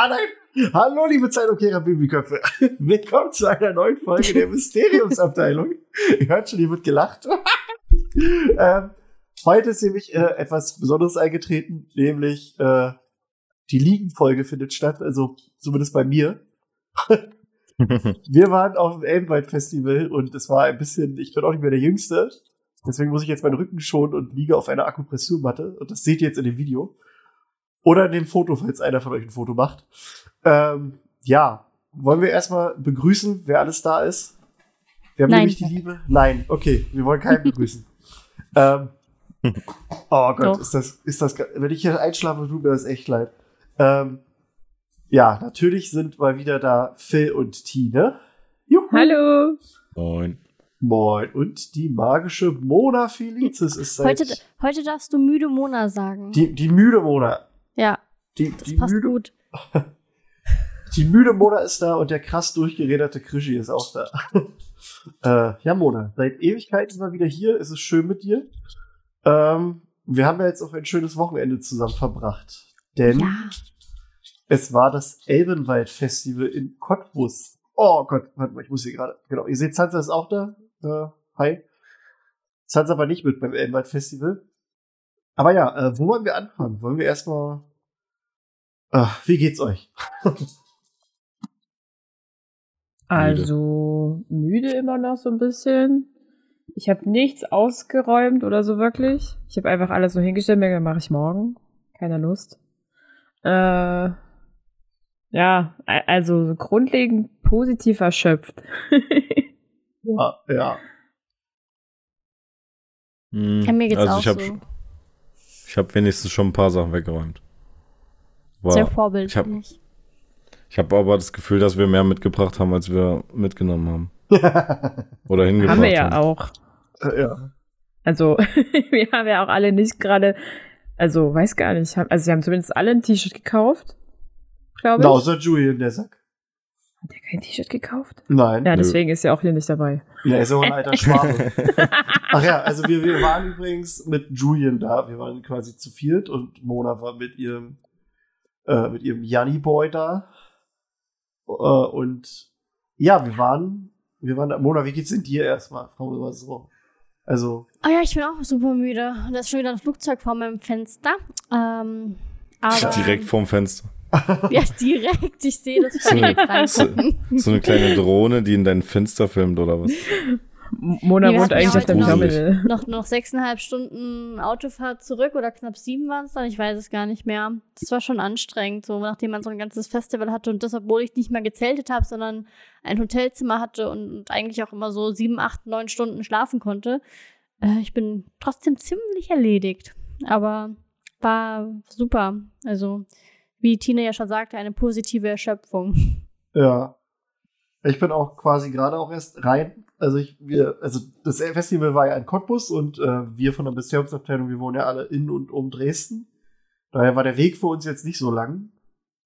Ah, nein! Hallo, liebe Zeitumkehrer Babyköpfe. Willkommen zu einer neuen Folge der Mysteriumsabteilung. Ihr hört schon, hier wird gelacht. ähm, heute ist nämlich äh, etwas Besonderes eingetreten, nämlich äh, die Liegenfolge findet statt, also zumindest bei mir. Wir waren auf dem Elbenwald-Festival und es war ein bisschen, ich bin auch nicht mehr der Jüngste, deswegen muss ich jetzt meinen Rücken schonen und liege auf einer Akupressurmatte und das seht ihr jetzt in dem Video. Oder in dem Foto, falls einer von euch ein Foto macht. Ähm, ja, wollen wir erstmal begrüßen, wer alles da ist? Wir haben Nein. nämlich die Liebe. Nein, okay, wir wollen keinen begrüßen. ähm, oh Gott, Doch. ist das, ist das, wenn ich hier einschlafe, tut mir das echt leid. Ähm, ja, natürlich sind mal wieder da Phil und Tine. Juhu. Hallo. Moin. Moin. Und die magische Mona Felicis ist seit Heute, heute darfst du müde Mona sagen. die, die müde Mona. Ja, Die, das die, passt müde, gut. die müde Mona ist da und der krass durchgeredete Krischi ist auch da. äh, ja, Mona, seit Ewigkeiten mal wieder hier. Es ist schön mit dir. Ähm, wir haben ja jetzt auch ein schönes Wochenende zusammen verbracht. Denn Ja. es war das Elbenwald-Festival in Cottbus. Oh Gott, warte mal, ich muss hier gerade. Genau, ihr seht, Sansa ist auch da. Äh, hi. Sansa war nicht mit beim Elbenwald-Festival. Aber ja, äh, wo wollen wir anfangen? Wollen wir erstmal. Äh, wie geht's euch? Also müde immer noch so ein bisschen. Ich habe nichts ausgeräumt oder so wirklich. Ich habe einfach alles so hingestellt, mir mache ich morgen. Keiner Lust. Äh, ja, also grundlegend positiv erschöpft. Ja, ja. Hm, Ja, mir geht's also auch ich habe so. ich hab wenigstens schon ein paar Sachen weggeräumt. Sehr War, vorbildlich. ich hab- ich habe aber das Gefühl, dass wir mehr mitgebracht haben, als wir mitgenommen haben. Oder hingebracht haben wir ja auch. Äh, ja. Also, wir haben ja auch alle nicht gerade, also weiß gar nicht, haben- also sie haben zumindest alle ein T-Shirt gekauft, glaube Na, ich. außer Julian, der Sack. Hat er kein T-Shirt gekauft? Nein. Ja, Nö. deswegen ist er auch hier nicht dabei. Der ist ja auch ein alter Schwabe. Ach ja, also wir, wir waren übrigens mit Julian da. Wir waren quasi zu viert und Mona war mit ihrem, äh, mit ihrem Janni Boy da. Äh, und ja, wir waren, wir waren da. Mona, wie geht's denn dir erstmal? Fragen wir mal so. Also, Oh ja, ich bin auch super müde. Und da ist schon wieder ein Flugzeug vor meinem Fenster. Ähm, aber Direkt vorm Fenster. Ja, direkt. Ich sehe das So schon eine- direkt reingucken. So eine kleine Drohne, die in dein Fenster filmt, oder was? Mona Wir wohnt eigentlich auf noch- Terminal. noch, noch sechseinhalb Stunden Autofahrt zurück oder knapp sieben waren es dann, ich weiß es gar nicht mehr. Das war schon anstrengend, so nachdem man so ein ganzes Festival hatte und das, obwohl ich nicht mehr gezeltet habe, sondern ein Hotelzimmer hatte und, und eigentlich auch immer so sieben, acht, neun Stunden schlafen konnte. Äh, ich bin trotzdem ziemlich erledigt, aber war super. Also, wie Tina ja schon sagte, eine positive Erschöpfung. ja. Ich bin auch quasi gerade auch erst rein. Also ich, wir, also das Festival war ja in Cottbus und äh, wir von der Museumsabteilung, wir wohnen ja alle in und um Dresden. Daher war der Weg für uns jetzt nicht so lang.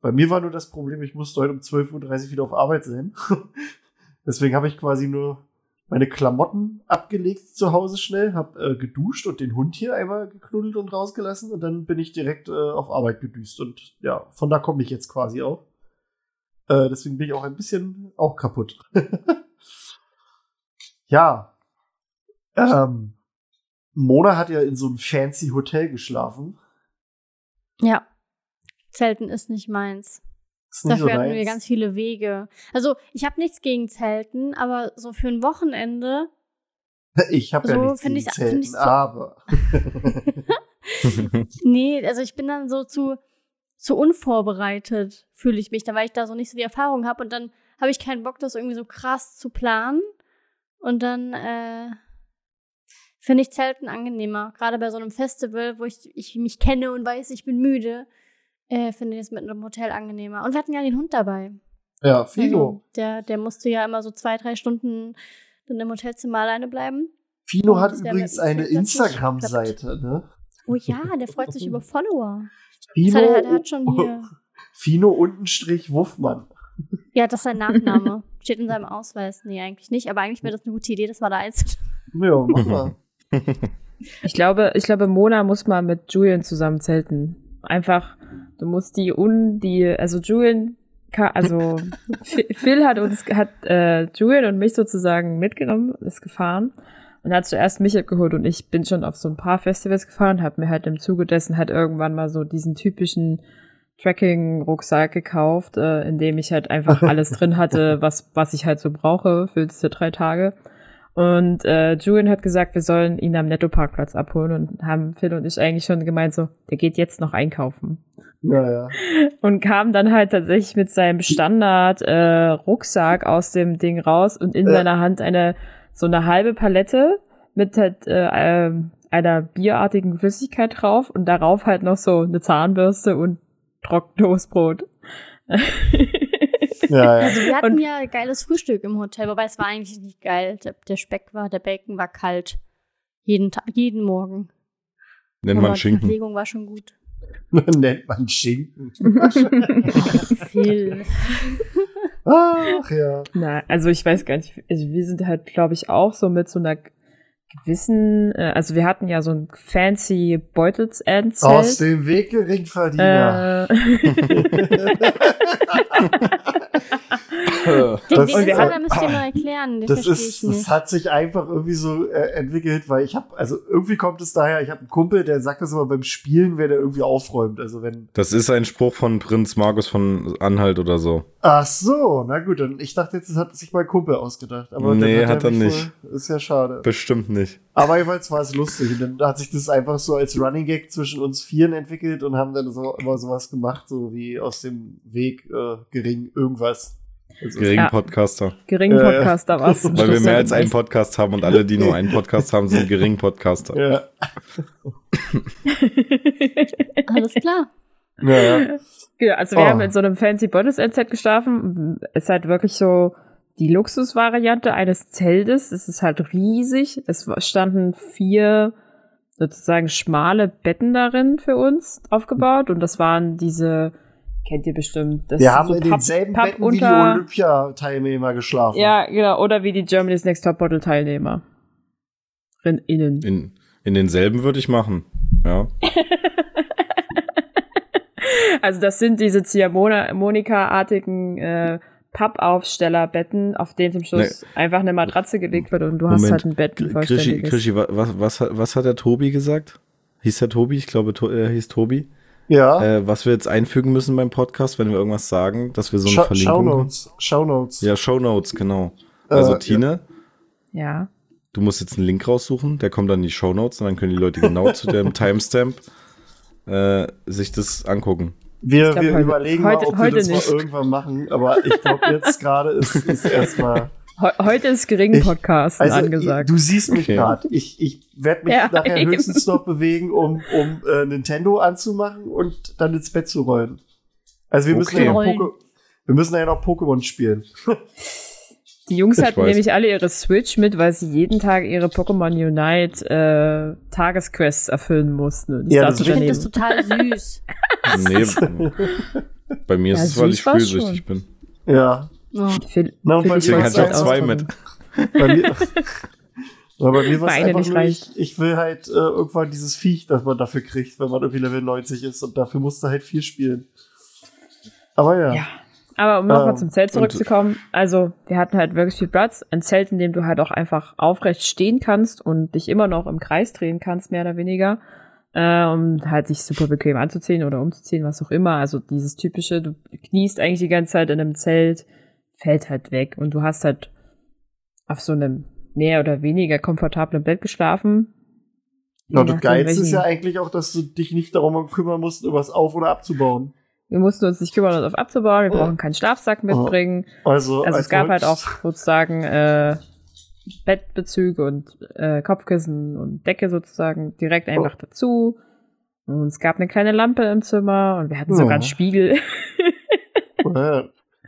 Bei mir war nur das Problem, ich musste heute um 12.30 Uhr wieder auf Arbeit sein. Deswegen habe ich quasi nur meine Klamotten abgelegt zu Hause schnell, habe äh, geduscht und den Hund hier einmal geknuddelt und rausgelassen und dann bin ich direkt äh, auf Arbeit gedüst. Und ja, von da komme ich jetzt quasi auch. Äh, deswegen bin ich auch ein bisschen auch kaputt. ja. Ähm, Mona hat ja in so einem fancy Hotel geschlafen. Ja. Zelten ist nicht meins. Ist nicht so Dafür hatten wir deins. ganz viele Wege. Also, ich habe nichts gegen Zelten, aber so für ein Wochenende. Ich habe ja so nichts find gegen ich's- Zelten, so- aber Nee, also ich bin dann so zu, zu unvorbereitet, fühle ich mich, da weil ich da so nicht so die Erfahrung habe und dann habe ich keinen Bock, das irgendwie so krass zu planen. Und dann äh, finde ich Zelten angenehmer. Gerade bei so einem Festival, wo ich, ich mich kenne und weiß, ich bin müde, äh, finde ich es mit einem Hotel angenehmer. Und wir hatten ja den Hund dabei. ja, Fino. Also, der, der musste ja immer so zwei, drei Stunden dann im Hotelzimmer alleine bleiben. Fino hat übrigens eine Instagram-Seite, ne? Oh ja, der freut sich über Follower. Fino, Das hat er- hat schon hier- Fino untenstrich Wuffmann. Ja, das ist sein Nachname. Steht in seinem Ausweis. Nee, eigentlich nicht. Aber eigentlich wäre das eine gute Idee, das mal da eins. Ja, mach mal. Ich glaube, ich glaube, Mona muss mal mit Julian zusammen zelten. Einfach, Du musst die un, die, also Julian, ka- also Phil- Phil hat uns, hat äh, Julian und mich sozusagen mitgenommen, ist gefahren und hat zuerst mich abgeholt und ich bin schon auf so ein paar Festivals gefahren, habe mir halt im Zuge dessen halt irgendwann mal so diesen typischen Tracking-Rucksack gekauft, äh, in dem ich halt einfach alles drin hatte, was, was ich halt so brauche für diese drei Tage. Und äh, Julian hat gesagt, wir sollen ihn am Netto-Parkplatz abholen und haben Phil und ich eigentlich schon gemeint, so, der geht jetzt noch einkaufen. Naja. Und kam dann halt tatsächlich mit seinem Standard-Rucksack aus dem Ding raus und in Ja. seiner Hand eine so eine halbe Palette mit halt äh, ähm, einer bierartigen Flüssigkeit drauf und darauf halt noch so eine Zahnbürste und Trockentoastbrot. Ja, ja. Also wir hatten Und- ja geiles Frühstück im Hotel, wobei es war eigentlich nicht geil. Der, der Speck war, der Bacon war kalt. Jeden Tag, jeden Morgen. Nennt Aber man Die Schinken. Verpflegung war schon gut. Nennt man Schinken. Phil. Ach ja. Na, also ich weiß gar nicht, also wir sind halt, glaube ich, auch so mit so einer gewissen, äh, also wir hatten ja so ein fancy Aus Beutelsendzelt. dem Weg Geringverdiener. Äh, Das- Und hatten- müsst ihr mal erklären. Den Das verstehe ist, ich das hat sich einfach irgendwie so äh, entwickelt, weil ich habe, also irgendwie kommt es daher, ich habe einen Kumpel, der sagt das immer beim Spielen, wenn er irgendwie aufräumt. Also wenn. Das ist ein Spruch von Prinz Markus von Anhalt oder so. Ach so, na gut, dann ich dachte jetzt, das hat sich mein Kumpel ausgedacht. Aber Nee, dann hat er nicht. Wohl, ist ja schade. Bestimmt nicht. Aber jedenfalls war es lustig. Und dann hat sich das einfach so als Running Gag zwischen uns Vieren entwickelt und haben dann so immer sowas gemacht, so wie aus dem Weg äh, gering irgendwas. Also, Geringen Ja. Podcaster. geringen Ja, ja. Podcaster war es. Weil wir mehr als einen Podcast haben und alle, die nur einen Podcast haben, sind gering Podcaster. ja. Alles klar. Naja. Genau, also wir Oh. haben in so einem fancy Beutelsendzelt geschlafen. Es ist halt wirklich so die Luxusvariante eines Zeltes. Es ist halt riesig. Es standen vier sozusagen schmale Betten darin für uns aufgebaut und das waren diese, kennt ihr bestimmt, das Wir haben so in Papp- denselben Papp Betten wie die unter- Olympia-Teilnehmer geschlafen. Ja, genau, oder wie die Germany's Next Top Model Teilnehmer. Innen. In, in denselben würde ich machen. Ja. Also das sind diese Ziehharmonika-artigen äh, Pappaufstellerbetten, auf denen zum Schluss einfach eine Matratze gelegt wird und du hast Moment. halt ein Bett Krischi. Krischi, wa- was, was, hat- was hat der Tobi gesagt? Hieß der Tobi? Ich glaube, to er hieß Tobi. Ja. Äh, was wir jetzt einfügen müssen beim Podcast, wenn wir irgendwas sagen, dass wir so eine Scha Verlinkung haben. Shownotes. Shownotes. Ja, Shownotes, genau. Also Äh, Tine, Ja. du musst jetzt einen Link raussuchen, der kommt dann in die Shownotes und dann können die Leute genau zu dem Timestamp äh, sich das angucken. Wir, glaub, wir heute- überlegen heute- mal, ob heute wir das nicht. mal irgendwann machen. Aber ich glaube, jetzt gerade ist, ist erstmal. Heu heute ist geringen Ich- Podcast Also, angesagt. du siehst mich Okay. gerade. Ich, ich werde mich Ja, nachher eben. höchstens noch bewegen, um, um äh, Nintendo anzumachen und dann ins Bett zu rollen. Also wir müssen, Okay. ja noch Rollen. Poke wir müssen ja noch Pokémon spielen. die Jungs Ich hatten weiß. nämlich alle ihre Switch mit, weil sie jeden Tag ihre Pokémon Unite äh, Tagesquests erfüllen mussten. Ja, das Ich finde das total süß. Nee, bei mir ist Ja, es, weil ich schon. bin. Ja. Oh. Na, bei mir Deswegen hatte ich auch halt zwei mit. Bei mir, aber bei mir war es einfach nicht nur, ich, ich will halt äh, irgendwann dieses Viech, das man dafür kriegt, wenn man irgendwie Level 90 ist und dafür musst du halt viel spielen. Aber ja. Ja. Aber um nochmal Ähm, zum Zelt zurückzukommen, also wir hatten halt wirklich viel Platz. Ein Zelt, in dem du halt auch einfach aufrecht stehen kannst und dich immer noch im Kreis drehen kannst, mehr oder weniger. Äh, um halt sich super bequem anzuziehen oder umzuziehen, was auch immer. Also dieses typische, du kniest eigentlich die ganze Zeit in einem Zelt, fällt halt weg. Und du hast halt auf so einem mehr oder weniger komfortablen Bett geschlafen. Ja, Je das Geilste ist ja eigentlich auch, dass du dich nicht darum kümmern musst, irgendwas auf- oder abzubauen. Wir mussten uns nicht kümmern, uns auf abzubauen. Wir Oh. brauchen keinen Schlafsack mitbringen. Also, Also als es gab halt auch sozusagen äh, Bettbezüge und äh, Kopfkissen und Decke sozusagen direkt einfach dazu. Und es gab eine kleine Lampe im Zimmer und wir hatten sogar einen Ja. Spiegel.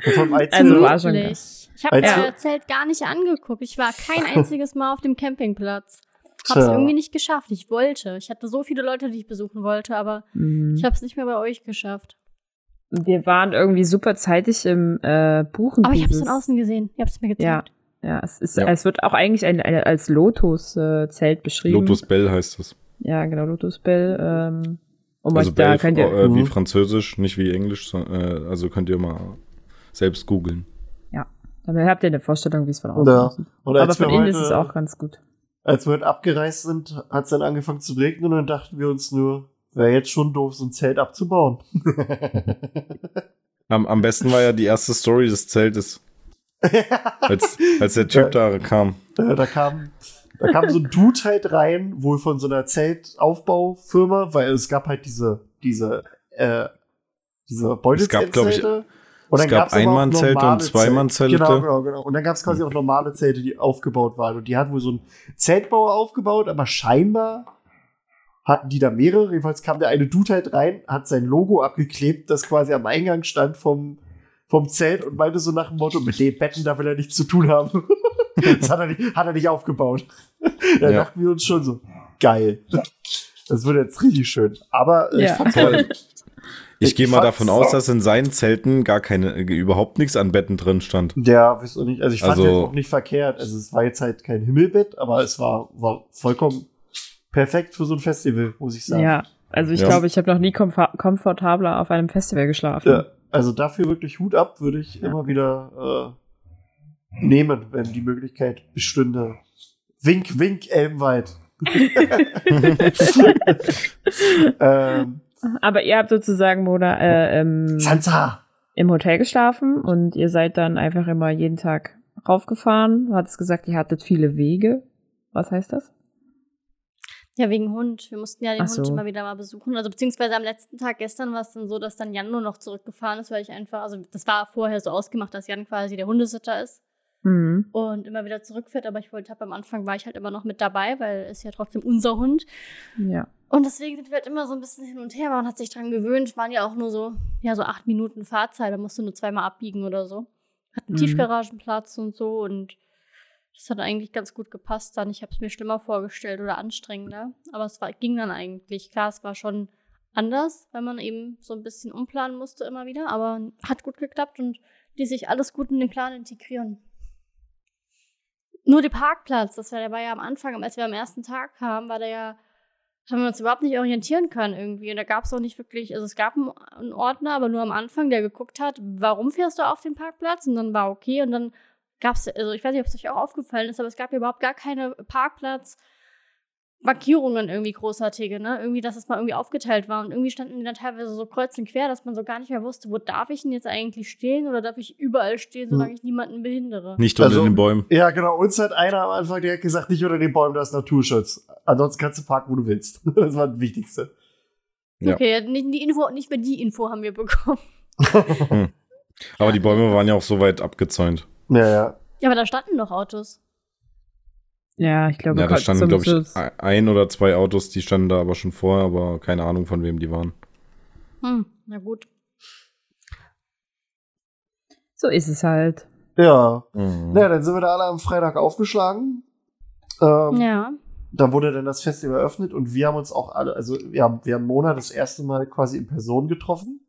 Ja. Vom Also war schon. Ich habe mir das Zelt gar nicht angeguckt. Ich war kein einziges Mal auf dem Campingplatz. Hab's Tja. irgendwie nicht geschafft. Ich wollte. Ich hatte so viele Leute, die ich besuchen wollte, aber Mhm. ich habe es nicht mehr bei euch geschafft. Wir waren irgendwie super zeitig im äh, Buchen. Aber ich habe es von außen gesehen. Ihr habt es mir gezeigt. Ja, es, ist, Ja. es wird auch eigentlich ein, ein, als Lotus-Zelt beschrieben. Lotus Bell heißt das. Ja, genau, Lotus Bell. Ähm, Um also euch da könnt ihr, äh, wie Mhm. Französisch, nicht wie Englisch. so- Äh, also könnt ihr mal selbst googeln. aber habt ihr eine Vorstellung, wie es von außen Ja. aussieht. Aber von innen ist es auch ganz gut. als wir heute abgereist sind, hat es dann angefangen zu regnen und dann dachten wir uns nur, wäre jetzt schon doof, so ein Zelt abzubauen. Am, am besten war ja die erste Story des Zeltes, als, als der Typ da kam. Äh, da kam, da kam so ein Dude halt rein, wohl von so einer Zeltaufbaufirma, weil es gab halt diese, diese, äh, diese gab, Und es gab auch Einmannzelte und Zweimannzelte. Zelte. Genau, genau, genau. Und dann gab es quasi auch normale Zelte, die aufgebaut waren. Und die hat wohl so ein Zeltbauer aufgebaut, aber scheinbar hatten die da mehrere. Jedenfalls kam der eine Dude halt rein, hat sein Logo abgeklebt, das quasi am Eingang stand vom, vom Zelt und meinte so nach dem Motto, mit den Betten, da will er nichts zu tun haben. das hat er nicht, hat er nicht aufgebaut. da Ja. dachten wir uns schon so, geil. Das wird jetzt richtig schön. Aber äh, ich Ja. fand's Toll. Ich gehe mal davon aus, dass in seinen Zelten gar keine, äh, überhaupt nichts an Betten drin stand. Ja, weiß auch nicht. Also ich fand Also- es jetzt auch nicht verkehrt. Also es war jetzt halt kein Himmelbett, aber es war, war vollkommen perfekt für so ein Festival, muss ich sagen. Ja, also ich Ja. glaube, ich habe noch nie komfort komfortabler auf einem Festival geschlafen. Ja, also dafür wirklich Hut ab, würde ich Ja. immer wieder äh, nehmen, wenn die Möglichkeit bestünde. Wink, wink, Elmwald. ähm, Aber ihr habt sozusagen, Mona, äh, ähm, Sansa! im Hotel geschlafen und ihr seid dann einfach immer jeden Tag raufgefahren. Du hattest gesagt, ihr hattet viele Wege. Was heißt das? Ja, wegen Hund. Wir mussten ja den Ach so. Hund immer wieder mal besuchen. Also beziehungsweise am letzten Tag gestern war es dann so, dass dann Jan nur noch zurückgefahren ist, weil ich einfach, also das war vorher so ausgemacht, dass Jan quasi der Hundesitter ist Mhm. und immer wieder zurückfährt. Aber ich wollte, hab, am Anfang war ich halt immer noch mit dabei, weil es ja trotzdem unser Hund. Ja. Und deswegen sind wir halt immer so ein bisschen hin und her. Man hat sich dran gewöhnt. Waren ja auch nur so, ja, so acht Minuten Fahrzeit. Da musst du nur zweimal abbiegen oder so. Hat einen Mhm. Tiefgaragenplatz und so. Und das hat eigentlich ganz gut gepasst dann. Ich habe es mir schlimmer vorgestellt oder anstrengender. Aber es war, ging dann eigentlich. Klar, es war schon anders, weil man eben so ein bisschen umplanen musste immer wieder. Aber hat gut geklappt und ließ sich alles gut in den Plan integrieren. Nur der Parkplatz, das war, der war ja am Anfang, als wir am ersten Tag kamen, war der ja haben wir uns überhaupt nicht orientieren können irgendwie. Und da gab es auch nicht wirklich, also es gab einen, Ordner, aber nur am Anfang, der geguckt hat, warum fährst du auf den Parkplatz? Und dann war okay. Und dann gab es, also ich weiß nicht, ob es euch auch aufgefallen ist, aber es gab überhaupt gar keine Parkplatz-Markierungen irgendwie großartige, ne? Irgendwie, dass es mal irgendwie aufgeteilt war. Und irgendwie standen die dann teilweise so kreuz und quer, dass man so gar nicht mehr wusste, wo darf ich denn jetzt eigentlich stehen oder darf ich überall stehen, solange Hm. ich niemanden behindere. Nicht unter Also- den Bäumen. Ja, genau. Uns hat einer am Anfang direkt gesagt, nicht unter den Bäumen, das ist Naturschutz. Ansonsten kannst du parken, wo du willst. Das war das Wichtigste. Ja. Okay, nicht, die Info, nicht mehr die Info haben wir bekommen. Aber die Bäume waren ja auch so weit abgezäunt. Ja, ja. Ja, aber da standen doch Autos. Ja, ich glaube, Ja, da standen, glaube ich, ein oder zwei Autos, die standen da aber schon vorher, aber keine Ahnung, von wem die waren. Hm, na gut. so ist es halt. Ja. Mhm. Naja, dann sind wir da alle am Freitag aufgeschlagen. Ähm, Ja. Da wurde dann das Festival eröffnet und wir haben uns auch alle, also wir haben, wir haben Mona das erste Mal quasi in Person getroffen.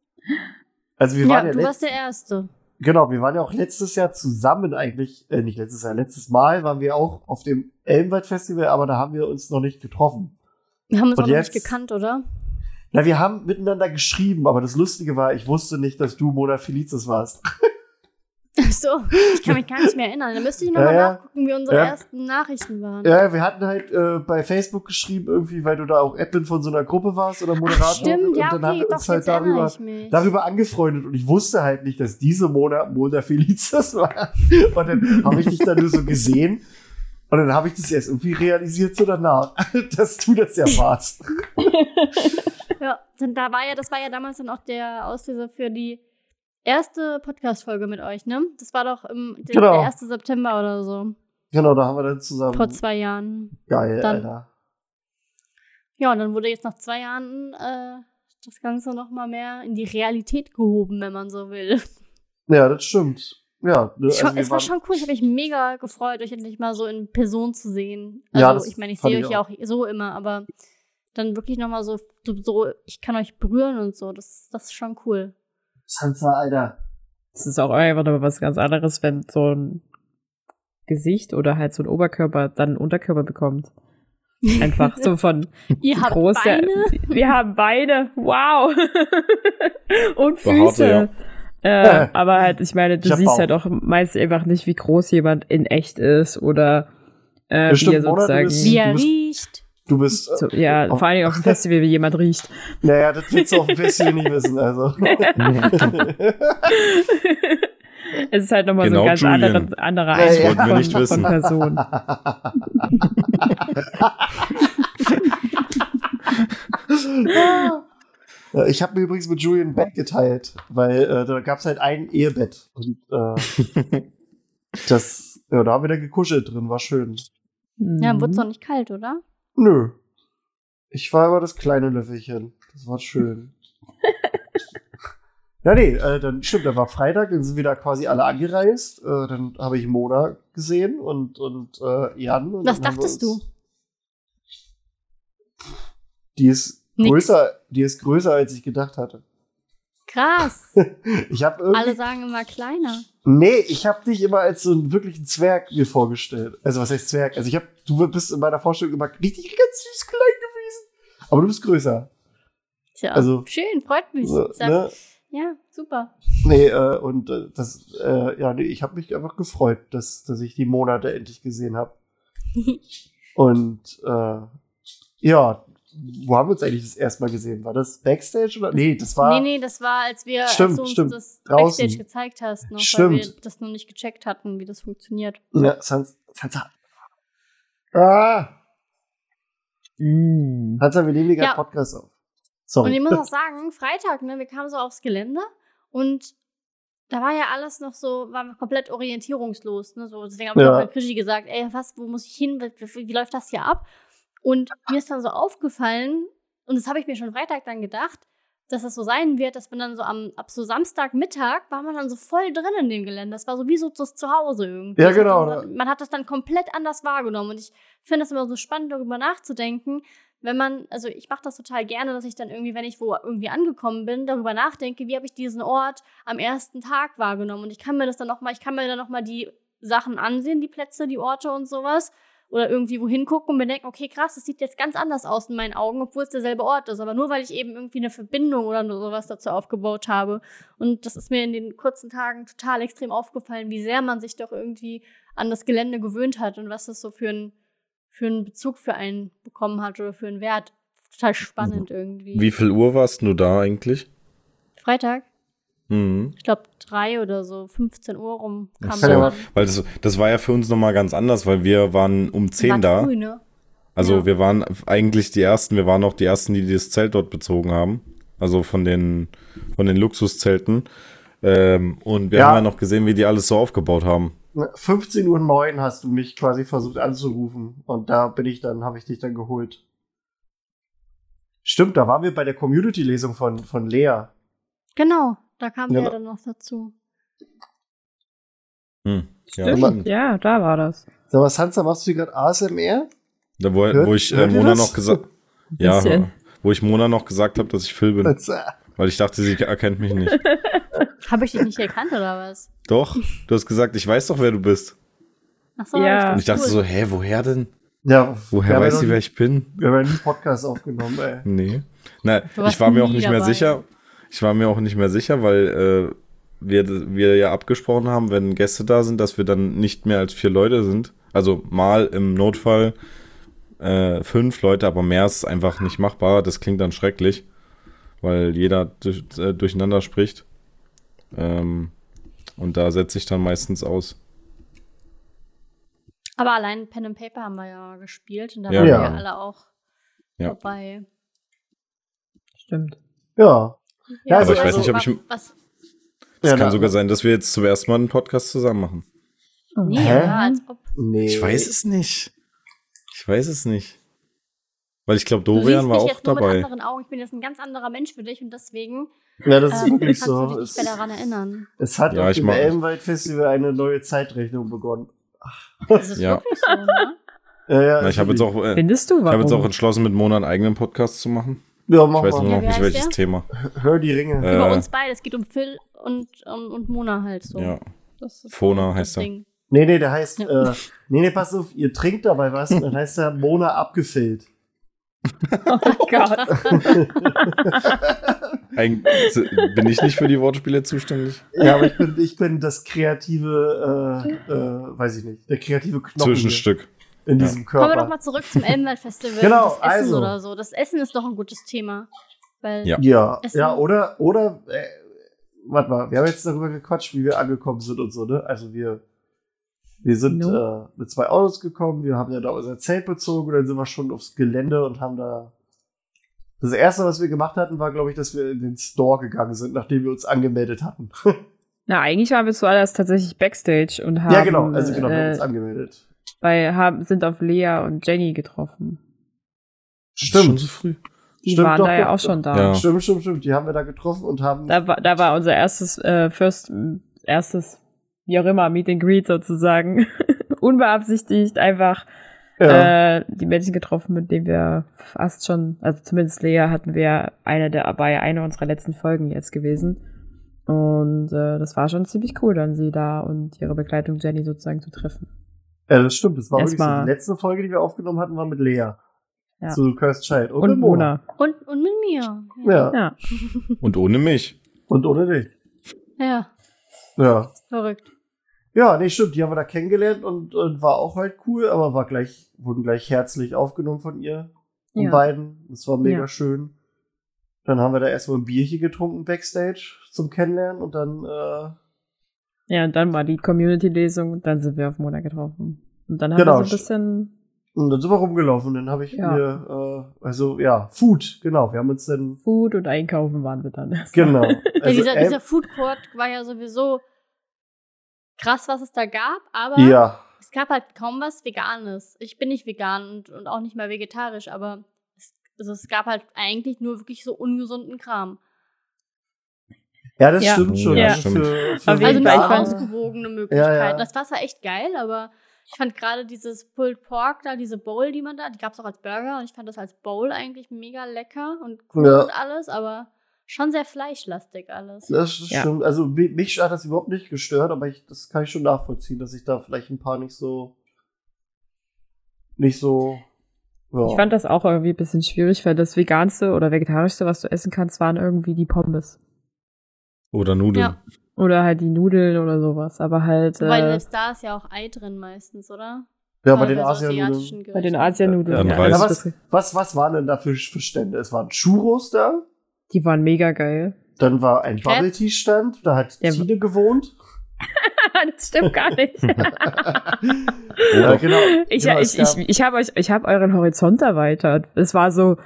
Also wir Ja, waren ja, du warst der Erste. Genau, wir waren ja auch letztes Jahr zusammen eigentlich, äh, nicht letztes Jahr, letztes Mal waren wir auch auf dem Elmwald Festival, aber da haben wir uns noch nicht getroffen. Wir haben uns Und auch noch jetzt- nicht gekannt, oder? Na, wir haben miteinander geschrieben, aber das Lustige war, ich wusste nicht, dass du Mona Felicis warst. So, ich kann mich gar nicht mehr erinnern. Da müsste ich nochmal Ja, ja. nachgucken, wie unsere Ja. ersten Nachrichten waren. Ja, wir hatten halt äh, bei Facebook geschrieben, irgendwie, weil du da auch Admin von so einer Gruppe warst oder Moderator. Ach, stimmt, und ja, dann haben okay, wir doch, uns halt darüber, darüber angefreundet und ich wusste halt nicht, dass diese Mona Mona Felicis war. Und dann habe ich dich da nur so gesehen und dann habe ich das erst irgendwie realisiert so danach, dass du das ja warst. Ja, denn da war ja, das war ja damals dann auch der Auslöser für die erste Podcast-Folge mit euch, ne? Das war doch im, der, Genau. der 1. September oder so. Genau, da haben wir dann zusammen. Vor zwei Jahren. Geil, dann- Alter. Ja, und dann wurde jetzt nach zwei Jahren äh, das Ganze nochmal mehr in die Realität gehoben, wenn man so will. Ja, das stimmt. Ja, ne, Schon, also wir es war schon cool. Ich habe mich mega gefreut, euch endlich mal so in Person zu sehen. Ja, Also, das ich meine, ich sehe euch ja auch so immer, aber dann wirklich nochmal so, so, so, ich kann euch berühren und so. Das, das ist schon cool. Sansa, Alter. Es ist auch einfach noch was ganz anderes, wenn so ein Gesicht oder halt so ein Oberkörper dann einen Unterkörper bekommt. Einfach so von Ihr habt groß der- Beine? Wir haben Beine, wow. Und Füße. Äh, aber halt, ich meine, du Ich siehst Bauch. halt auch meist einfach nicht, wie groß jemand in echt ist oder äh, Ja, wie er sozusagen. bist- Wie er riecht. Du bist. Äh, So, ja, auf- vor allen Dingen auf dem Festival, wie jemand riecht. naja, das willst du auf dem Festival nicht wissen, also. es ist halt nochmal Genau, so ein ganz Julian. andere, anderer Ja, Eindruck ja. Von, wissen. von Person. Ich habe mir übrigens mit Julian ein Bett geteilt, weil äh, da gab es halt ein Ehebett. Und äh, das, ja, da haben wir dann gekuschelt drin, war schön. Ja, dann wurde es Mhm. doch nicht kalt, oder? Nö. Ich war aber das kleine Löffelchen. Das war schön. ja, nee, äh, dann stimmt, da war Freitag, dann sind wir da quasi alle angereist. Äh, dann habe ich Mona gesehen und, und äh, Jan. Und Was dann dachtest uns- Die ist Nix. größer, die ist größer, als ich gedacht hatte. Krass. Ich habe irgendwie. Alle sagen immer kleiner. Nee, ich habe dich immer als so einen wirklichen Zwerg mir vorgestellt. Also was heißt Zwerg? Also ich habe, du bist in meiner Vorstellung immer richtig ganz süß klein gewesen. Aber du bist größer. Tja, Also- schön, freut mich. So, sag, ne? Ja, super. Nee, äh, und äh, das, äh, ja, nee, ich habe mich einfach gefreut, dass, dass ich die Monate endlich gesehen habe. Und äh, ja, wo haben wir uns eigentlich das erste Mal gesehen? War das Backstage oder? Nee, das war. nee, nee, das war, als wir Stimmt, als du uns stimmt. das Draußen. Backstage gezeigt hast, noch, weil Stimmt. wir das noch nicht gecheckt hatten, wie das funktioniert. Ja, Sans Sansa. Ah, Mm. Sansa, wir nehmen hier Ja. Podcast auf. Sorry. Und ich muss auch sagen, Freitag, ne, wir kamen so aufs Gelände und da war ja alles noch so, war komplett orientierungslos. Ne? So, deswegen habe ich Ja. auch bei Krischi gesagt, ey, was, wo muss ich hin? Wie, wie, wie läuft das hier ab? Und mir ist dann so aufgefallen, und das habe ich mir schon Freitag dann gedacht, dass das so sein wird, dass man dann so am, ab so Samstagmittag war man dann so voll drin in dem Gelände. Das war so wie so das Zuhause irgendwie. Ja, Das hat genau. dann- Man hat das dann komplett anders wahrgenommen. Und ich finde es immer so spannend, darüber nachzudenken, wenn man, also ich mache das total gerne, dass ich dann irgendwie, wenn ich wo irgendwie angekommen bin, darüber nachdenke, wie habe ich diesen Ort am ersten Tag wahrgenommen. Und ich kann mir das dann nochmal, ich kann mir dann nochmal die Sachen ansehen, die Plätze, die Orte und sowas. Oder irgendwie wohin gucken und mir denken, okay, krass, das sieht jetzt ganz anders aus in meinen Augen, obwohl es derselbe Ort ist. Aber nur weil ich eben irgendwie eine Verbindung oder sowas dazu aufgebaut habe. Und das ist mir in den kurzen Tagen total extrem aufgefallen, wie sehr man sich doch irgendwie an das Gelände gewöhnt hat und was das so für ein für einen Bezug für einen bekommen hat oder für einen Wert. Total spannend irgendwie. Wie viel Uhr warst du da eigentlich? Freitag? Mhm. Ich glaube drei oder so, 15 Uhr rum kam Ach so. man. Weil das, das war ja für uns nochmal ganz anders, weil wir waren um 10 War da. Früh, ne? Also Ja. wir waren eigentlich die Ersten, wir waren auch die Ersten, die das Zelt dort bezogen haben. Also von den, von den Luxuszelten. Ähm, und wir Ja. haben ja noch gesehen, wie die alles so aufgebaut haben. 15.09 Uhr hast du mich quasi versucht anzurufen. Und da bin ich dann, habe ich dich dann geholt. Stimmt, da waren wir bei der Community-Lesung von, von Lea. Genau, da kam Ja, der dann noch dazu. Hm. Ja, Stimmt. Ja, da war das. Sag mal, Sansa, machst du hier gerade ASMR? Da, wo, Hört- wo ich äh, Mona das? noch gesagt ja, Bisschen. wo ich Mona noch gesagt habe, dass ich Phil bin. Das, äh, Weil ich dachte, sie erkennt mich nicht. Habe ich dich nicht erkannt oder was? Doch, du hast gesagt, ich weiß doch, wer du bist. Ach so, Ja. Und ich dachte cool. so, hä, woher denn? ja, Woher weiß sie, wer ich bin? Wir haben ja nie einen Podcast aufgenommen, ey. Nee. Warst ich war mir auch nicht mehr dabei. sicher. Ich war mir auch nicht mehr sicher, weil äh, wir, wir ja abgesprochen haben, wenn Gäste da sind, dass wir dann nicht mehr als vier Leute sind. Also mal im Notfall äh, fünf Leute, aber mehr ist einfach nicht machbar. Das klingt dann schrecklich, weil jeder durch, äh, durcheinander spricht. Ähm, und da setze ich dann meistens aus. Aber allein Pen and Paper haben wir ja gespielt und da Ja, waren wir ja. alle auch Ja. dabei. Stimmt. Ja. Ja, aber also- ich weiß nicht, ob ich. Was, Es Ja, kann na, sogar sein, dass wir jetzt zum ersten Mal einen Podcast zusammen machen. nee, ja, als ob. Nee. Ich weiß es nicht. Ich weiß es nicht. Weil ich glaube, Dorian war auch jetzt nur mit dabei. anderen Augen. Ich bin jetzt ein ganz anderer Mensch für dich und deswegen Ja, das ist ähm, wirklich du so. Es, mehr daran erinnern. es hat Ja, auf ich dem Elbenwald-Festival eine neue Zeitrechnung begonnen. Das ist Ja. wirklich so, ne? Ja, ja, Na, ich habe jetzt auch, äh, Findest du, ich warum? habe jetzt auch entschlossen, mit Mona einen eigenen Podcast zu machen. Ja, Ich mach weiß nur mal. Ja, noch nicht welches der? Thema. Hör die Ringe. Äh, Über uns beide. Es geht um Phil und, um, und Mona halt so. Ja, Das ist Fona so heißt das er. Ding. Nee, nee, der heißt, äh, nee, nee, pass auf, ihr trinkt dabei was, dann heißt der Mona abgefüllt. Oh Gott. Ein, bin ich nicht für die Wortspiele zuständig? Ja, aber ich bin, ich bin das kreative, äh, äh, weiß ich nicht, der kreative Knochen hier Zwischenstück. In Ja. diesem Körper. Kommen wir doch mal zurück zum Elbenwald-Festival. Genau, das Essen also. oder so. Das Essen ist doch ein gutes Thema. Weil Ja. Ja, Essen. ja, oder, oder, äh, warte mal, wir haben jetzt darüber gequatscht, wie wir angekommen sind und so, ne? Also wir, wir sind No. äh, mit zwei Autos gekommen, wir haben ja da unser Zelt bezogen und dann sind wir schon aufs Gelände und haben da. Das erste, was wir gemacht hatten, war, glaube ich, dass wir in den Store gegangen sind, nachdem wir uns angemeldet hatten. Na, eigentlich waren wir zuallererst tatsächlich Backstage und haben, ja, genau, also genau, wir haben äh, uns angemeldet. Bei, haben, sind auf Lea und Jenny getroffen. Schon so früh. Die Stimmt, waren doch, da ja auch schon da. Ja. Stimmt, stimmt, stimmt. Die haben wir da getroffen und haben. Da, war, da war unser erstes, äh, first, erstes, wie auch immer, Meet and Greet sozusagen. Unbeabsichtigt einfach ja. äh, die Menschen getroffen, mit denen wir fast schon, also zumindest Lea hatten wir eine der, war ja eine unserer letzten Folgen jetzt gewesen. Und äh, das war schon ziemlich cool, dann sie da und ihre Begleitung Jenny sozusagen zu treffen. Ja, das stimmt. Das war wirklich so. Die letzte Folge, die wir aufgenommen hatten, war mit Lea. Ja. Zu Cursed Child. Und, Und mit Mona. Mona. und, und mit mir. Ja. Ja. Und ohne mich. Und ohne dich. Ja, Ja. verrückt. Ja, nee, stimmt. Die haben wir da kennengelernt und, und war auch halt cool, aber war gleich, wurden gleich herzlich aufgenommen von ihr. Von Ja. beiden. Das war mega Ja. schön. Dann haben wir da erstmal ein Bierchen getrunken backstage zum Kennenlernen und dann, äh, Ja, und dann war die Community-Lesung und dann sind wir auf Mona getroffen. Und dann haben Genau. wir so ein bisschen, und dann sind wir rumgelaufen und dann habe ich Ja. mir, äh, also ja, Food, genau. Wir haben uns dann, Food und Einkaufen waren wir dann. erst. genau. Ja, Also, dieser, dieser Food Court war ja sowieso krass, was es da gab, aber ja, es gab halt kaum was Veganes. Ich bin nicht vegan und, und auch nicht mehr vegetarisch, aber es, also es gab halt eigentlich nur wirklich so ungesunden Kram. Ja, das Ja. stimmt schon. Ja. Also für, für Auf Also fand- ausgewogene Möglichkeiten. Ja, ja. Das war zwar echt geil, aber ich fand gerade dieses Pulled Pork da, diese Bowl, die man da, die gab es auch als Burger und ich fand das als Bowl eigentlich mega lecker und cool Ja. und alles, aber schon sehr fleischlastig alles. Das Ja. stimmt. Also mi- mich hat das überhaupt nicht gestört, aber ich, das kann ich schon nachvollziehen, dass ich da vielleicht ein paar nicht so nicht so. Ja. Ich fand das auch irgendwie ein bisschen schwierig, weil das Veganste oder Vegetarischste, was du essen kannst, waren irgendwie die Pommes. Oder Nudeln. Ja. Oder halt die Nudeln oder sowas. Aber halt Wobei äh, selbst da ist ja auch Ei drin meistens, oder? ja, bei den so Asianudeln. asiatischen bei den Gerichten. Asianudeln. Ja, Ja, was, was, was waren denn da für, für Stände? Es waren Churros da, die waren mega geil. dann war ein. Bubble Tea Stand, da hat Ja, Tine gewohnt. das stimmt gar nicht. ja, genau. Ich, genau, ich, ich, ich habe euch, ich habe euren Horizont erweitert. Es war so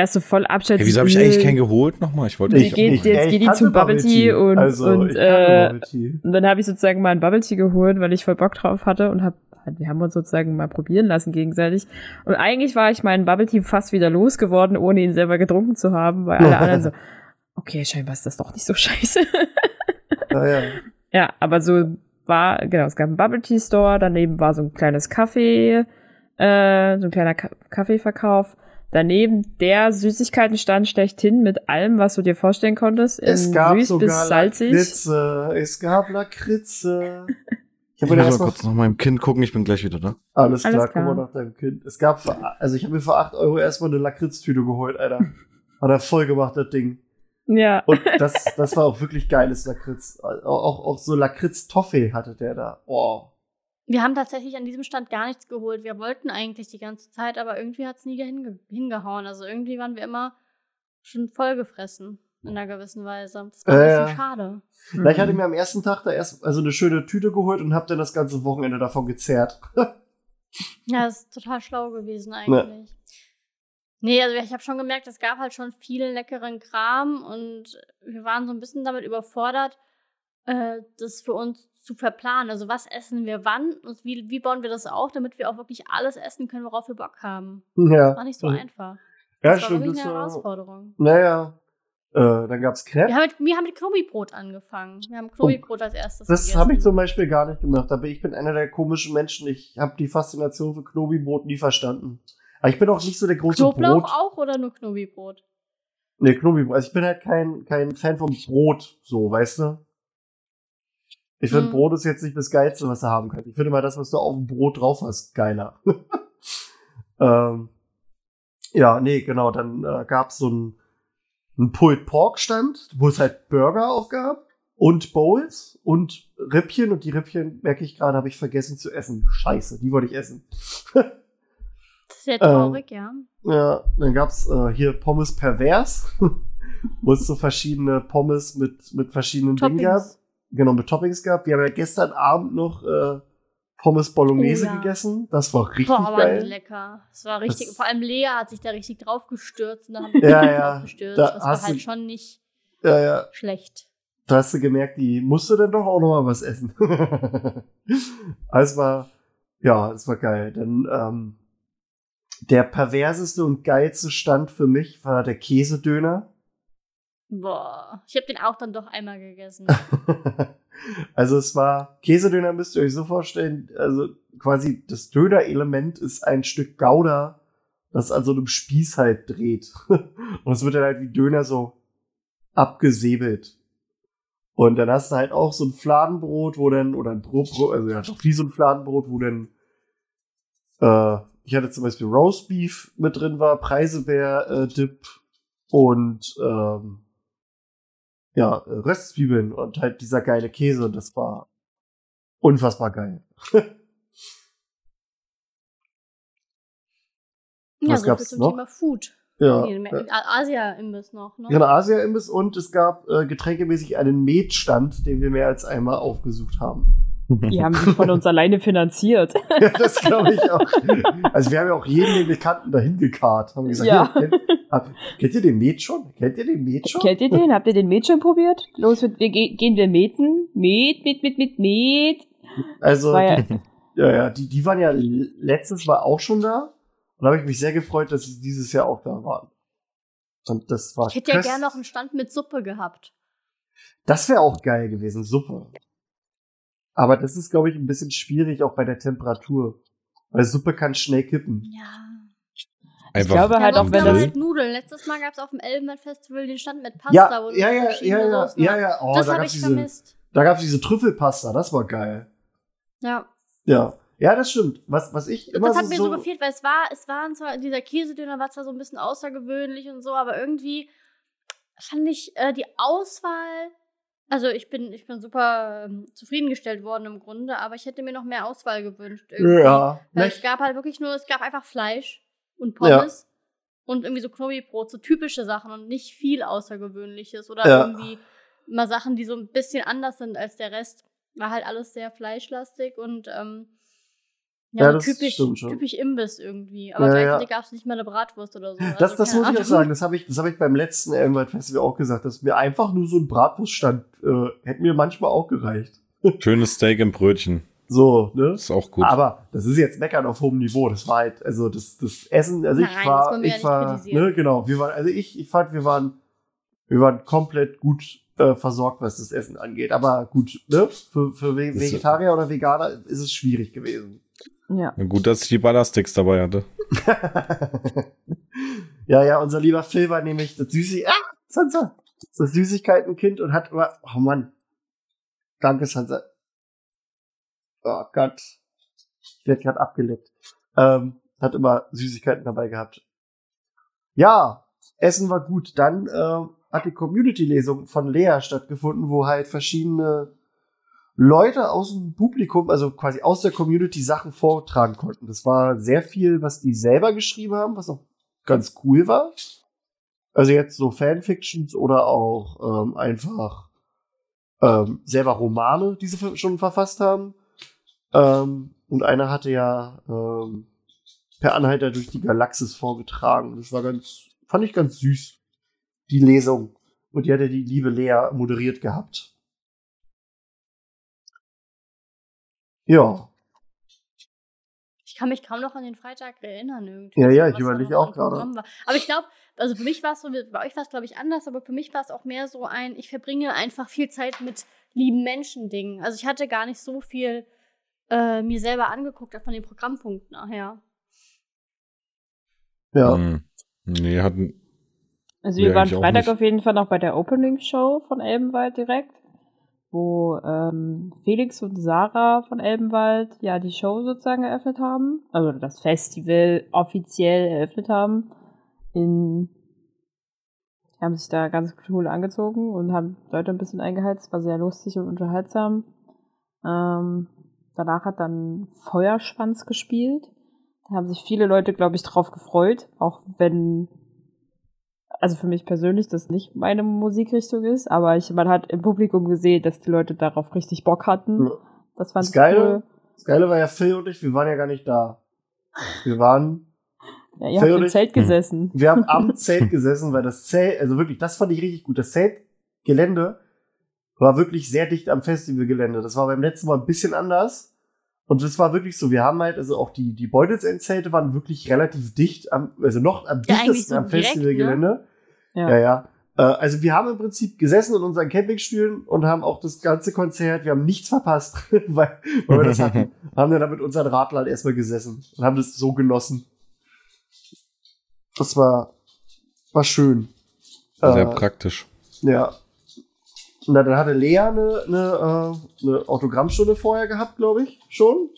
erst so voll abschätzig. Hey, wieso habe ich eigentlich keinen geholt nochmal? Ich wollte nicht. geht- jetzt ich geht die zum Bubble Tea und- also, und, äh, Bubble Tea. Und dann habe ich sozusagen mal ein Bubble Tea geholt, weil ich voll Bock drauf hatte und hab, wir haben uns sozusagen mal probieren lassen gegenseitig. Und eigentlich war ich meinen Bubble Tea fast wieder losgeworden, ohne ihn selber getrunken zu haben, weil alle anderen so, okay, scheinbar ist das doch nicht so scheiße. Ja, ja. ja, aber so war, genau, es gab einen Bubble Tea Store, daneben war so ein kleines Kaffee, äh, so ein kleiner Ka Kaffeeverkauf. Daneben der Süßigkeitenstand schlechthin mit allem, was du dir vorstellen konntest. Es gab süß sogar bis salzig. Lakritze. Es gab Lakritze. Ich Ich habe mir muss mal kurz nach meinem Kind gucken, ich bin gleich wieder da. Alles Alles klar, klar. guck mal nach deinem Kind. Es gab, für, also ich habe mir für 8 Euro erstmal eine Lakritztüte geholt, Alter. Hat er voll gemacht, das Ding. Ja. Und das, das war auch wirklich geiles Lakritz. Auch, auch, auch so Lakritz-Toffee hatte der da. Oh. Wir haben tatsächlich an diesem Stand gar nichts geholt. Wir wollten eigentlich die ganze Zeit, aber irgendwie hat es nie hinge hingehauen. Also irgendwie waren wir immer schon vollgefressen in einer gewissen Weise. Das war ein Äh, bisschen ja. schade. Na, ich hatte mir am ersten Tag da erst also eine schöne Tüte geholt und habe dann das ganze Wochenende davon gezerrt. Ja, das ist total schlau gewesen eigentlich. Nee, also ich habe schon gemerkt, es gab halt schon viel leckeren Kram und wir waren so ein bisschen damit überfordert, äh, das für uns zu verplanen. Also was essen wir wann und wie, wie bauen wir das auf, damit wir auch wirklich alles essen können, worauf wir Bock haben. ja. War nicht so Ja. einfach. Ja, Das war stimmt. wirklich Das eine war, Herausforderung. naja. Äh, dann gab's Crepe. Wir haben, mit, wir haben mit Knobibrot angefangen. Wir haben Knobibrot als erstes Das habe ich zum Beispiel gar nicht gemacht. Aber ich bin einer der komischen Menschen. Ich habe die Faszination für Knobibrot nie verstanden. Aber ich bin auch nicht so der große Knoblauch Brot. auch oder nur Knobibrot? Nee, Knobibrot. Also ich bin halt kein, kein Fan vom Brot, so, weißt du? Ich finde, Mhm. Brot ist jetzt nicht das Geilste, was du haben kannst. Ich finde mal das, was du auf dem Brot drauf hast, geiler. ähm, ja, nee, genau. Dann äh, gab's so ein, ein Pulled Pork Stand, wo es halt Burger auch gab und Bowls und Rippchen. Und die Rippchen, merke ich gerade, habe ich vergessen zu essen. Scheiße, die wollte ich essen. Das ist sehr traurig, ja. Ja, dann gab's äh, hier Pommes pervers, wo es so verschiedene Pommes mit, mit verschiedenen Dingen gab. Genau, mit Toppings gab. Wir haben ja gestern Abend noch äh, Pommes Bolognese Oh ja. gegessen. Das war richtig Boah, geil. lecker. Es war richtig, Das- vor allem Lea hat sich da richtig drauf gestürzt und da haben wir Ja, ja. drauf gestürzt. Da das war halt du- schon nicht Ja, ja. schlecht. Da hast du gemerkt, die musste dann doch auch noch mal was essen. also war, ja, es war geil. Dann ähm, der perverseste und geilste Stand für mich war der Käsedöner. Boah, ich habe den auch dann doch einmal gegessen. also es war Käsedöner müsst ihr euch so vorstellen, also quasi das Döner-Element ist ein Stück Gouda, das an so einem Spieß halt dreht. Und es wird dann halt wie Döner so abgesäbelt. Und dann hast du halt auch so ein Fladenbrot, wo dann, oder ein Brot, also ja, doch wie so ein Fladenbrot, wo dann, äh, ich hatte zum Beispiel Roastbeef mit drin war, Preiselbeer-Dip und ähm, ja, Röstzwiebeln und halt dieser geile Käse und das war unfassbar geil. ja, Was so gab's zum noch? Thema Food. Ja. Äh, Asia-Imbiss noch, ne? Genau, Asia-Imbiss und es gab äh, getränkemäßig einen Metstand, den wir mehr als einmal aufgesucht haben. Die haben sich von uns alleine finanziert. ja, das glaube ich auch. Also wir haben ja auch jeden, den wir kannten, dahin gekarrt. Haben gesagt, Ja. ja. kennt, kennt ihr den Met schon? Kennt ihr den Met schon? Kennt ihr den? Habt ihr den Met schon probiert? Los, wir, wir ge- gehen wir meten. Met, met, met, met, met. Also, ja- die, ja, ja, die, die waren ja letztes Mal auch schon da. Und da habe ich mich sehr gefreut, dass sie dieses Jahr auch da waren. Und das war Ich hätte ja gerne noch einen Stand mit Suppe gehabt. Das wäre auch geil gewesen, Suppe. Aber das ist, glaube ich, ein bisschen schwierig, auch bei der Temperatur. Weil Suppe kann schnell kippen. Ja. Einfach glaube Ja, halt auch, wenn das- halt Nudeln. Letztes Mal gab es auf dem Elbenland-Festival den Stand mit Pasta. Ja, wo du ja, ja, ja, ja, Soßen ja, ja. Oh, das da habe ich diese, vermisst. da gab's diese Trüffelpasta, das war geil. Ja. Ja. Ja, das stimmt. Was, was ich immer das hat so, mir so so gefehlt, weil es war, es waren zwar, dieser Käsedöner war zwar so ein bisschen außergewöhnlich und so, aber irgendwie fand ich äh, die Auswahl, also ich bin, ich bin super ähm, zufriedengestellt worden im Grunde, aber ich hätte mir noch mehr Auswahl gewünscht. Irgendwie. ja, Weil nicht? es gab halt wirklich nur, es gab einfach Fleisch und Pommes und irgendwie so Knobibrot, so typische Sachen und nicht viel Außergewöhnliches oder Ja. irgendwie mal Sachen, die so ein bisschen anders sind als der Rest. War halt alles sehr fleischlastig und ähm, ja, Ja, typisch, stimmt schon. typisch Imbiss irgendwie. Aber Ja, ja. gleichzeitig gab es nicht mal eine Bratwurst oder so. Das, Also, das muss ich auch Ahnung. sagen. Das habe ich, das habe ich beim letzten Elmwald Festival auch gesagt, dass mir einfach nur so ein Bratwurststand äh, hätte mir manchmal auch gereicht. Schönes Steak im Brötchen. So, ne? Ist auch gut. Aber das ist jetzt Meckern auf hohem Niveau. Das war halt, also das, das Essen, also ich Nein, das war, ja ich war, ne, genau, wir waren, also ich, ich fand, wir waren, wir waren komplett gut äh, versorgt, was das Essen angeht. Aber gut, ne, für, für Vegetarier oder Veganer ist es schwierig gewesen. Ja. Gut, dass ich die Ballersticks dabei hatte. ja, ja, unser lieber Phil war nämlich das Süßig, ah, Sansa, das Süßigkeitenkind und hat immer, oh Mann, danke Sansa. Oh Gott, ich werde gerade abgeleckt. Ähm, hat immer Süßigkeiten dabei gehabt. Ja, Essen war gut. Dann äh, hat die Community-Lesung von Lea stattgefunden, wo halt verschiedene Leute aus dem Publikum, also quasi aus der Community, Sachen vortragen konnten. Das war sehr viel, was die selber geschrieben haben, was auch ganz cool war. Also jetzt so Fanfictions oder auch ähm, einfach ähm, selber Romane, die sie schon verfasst haben. Ähm, und einer hatte ja ähm, per Anhalter durch die Galaxis vorgetragen. Das war ganz, fand ich ganz süß, die Lesung. Und die hatte die liebe Lea moderiert gehabt. Ja, Ich kann mich kaum noch an den Freitag erinnern irgendwie. Ja, ja, so, ich überlege auch gerade. Aber ich glaube, also für mich war es so, bei euch war es glaube ich anders, aber für mich war es auch mehr so ein, ich verbringe einfach viel Zeit mit lieben Menschen-Dingen. Also ich hatte gar nicht so viel äh, mir selber angeguckt von den Programmpunkten nachher. ja. Hm. Nee, hatten. Also wir waren Freitag auf jeden Fall noch bei der Opening Show von Elbenwald direkt. Wo ähm, Felix und Sarah von Elbenwald ja die Show sozusagen eröffnet haben. Also das Festival offiziell eröffnet haben. In, die haben sich da ganz cool angezogen und haben Leute ein bisschen eingeheizt. War sehr lustig und unterhaltsam. Ähm, danach hat dann Feuerschwanz gespielt. Da haben sich viele Leute, glaube ich, drauf gefreut. Auch wenn also für mich persönlich das nicht meine Musikrichtung ist, aber ich, man hat im Publikum gesehen, dass die Leute darauf richtig Bock hatten. Das fand Das Geile, das Geile war ja Phil und ich, wir waren ja gar nicht da. Wir waren, Ja, ihr habt im Theoretisch- Zelt gesessen. wir haben am Zelt gesessen, weil das Zelt, also wirklich, das fand ich richtig gut. Das Zeltgelände war wirklich sehr dicht am Festivalgelände. Das war beim letzten Mal ein bisschen anders. Und das war wirklich so, wir haben halt, also auch die, die Beutelsend-Zelte waren wirklich relativ dicht am, also noch am Ja, dichtesten so am direkt, Festivalgelände. Ja. Ja, ja. Äh, Also wir haben im Prinzip gesessen in unseren Campingstühlen und haben auch das ganze Konzert, wir haben nichts verpasst, weil, weil wir das hatten. haben dann da mit unseren Radlern erstmal gesessen und haben das so genossen. Das war, war schön. Sehr Äh, praktisch. ja. Na, dann hatte Lea eine, eine, äh, eine Autogrammstunde vorher gehabt, glaube ich, schon.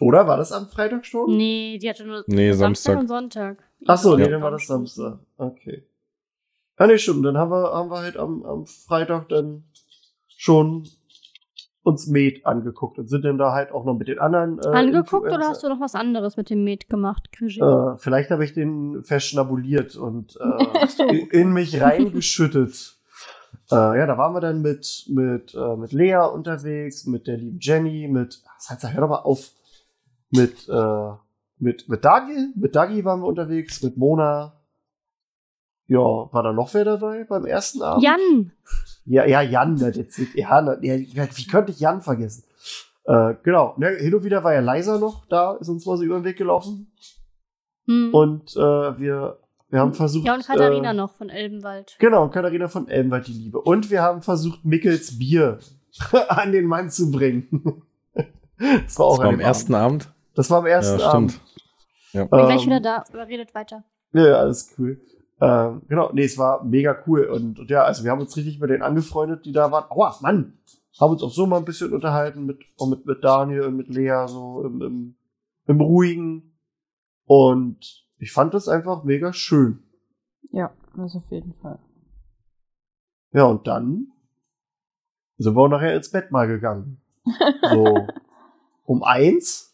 Oder war das am Freitag schon? Nee, die hatte nur Nee, Samstag Samstag. und Sonntag. Ach so, nee, Ja. dann war das Samstag. Okay. Ja, nee, stimmt. Dann haben wir, haben wir halt am, am Freitag dann schon uns Med angeguckt und sind dann da halt auch noch mit den anderen. Äh, Angeguckt oder Influencer- hast du noch was anderes mit dem Met gemacht? Äh, vielleicht habe ich den verschnabuliert und äh, in, in mich reingeschüttet. Äh, ja, da waren wir dann mit, mit, äh, mit Lea unterwegs, mit der lieben Jenny, mit, das heißt, hör doch mal auf, mit, äh, mit, mit Dagi, mit Dagi waren wir unterwegs, mit Mona. Ja, war da noch wer dabei beim ersten Abend? Jan! Ja, ja, Jan, jetzt, ja, ja, wie könnte ich Jan vergessen? Äh, genau, ne, hin und wieder war ja Leiser noch da, ist uns mal so über den Weg gelaufen. Hm. Und äh, wir, wir haben versucht. ja, und Katharina äh, noch von Elbenwald. Genau, und Katharina von Elbenwald, die Liebe. Und wir haben versucht, Mickels Bier an den Mann zu bringen. das war auch Das war am dem ersten Abend. Abend. Das war am ersten Ja, Abend. Ja. Bin gleich Ähm, wieder da, redet weiter. Ja, ja, alles cool. Ähm, genau, nee, es war mega cool. Und, und ja, also wir haben uns richtig mit denen angefreundet, die da waren. Aua, Mann! Haben uns auch so mal ein bisschen unterhalten mit, mit, mit Daniel und mit Lea, so im, im, im Ruhigen. Und ich fand das einfach mega schön. Ja, das auf jeden Fall. Ja, und dann sind wir auch nachher ins Bett mal gegangen. So um eins.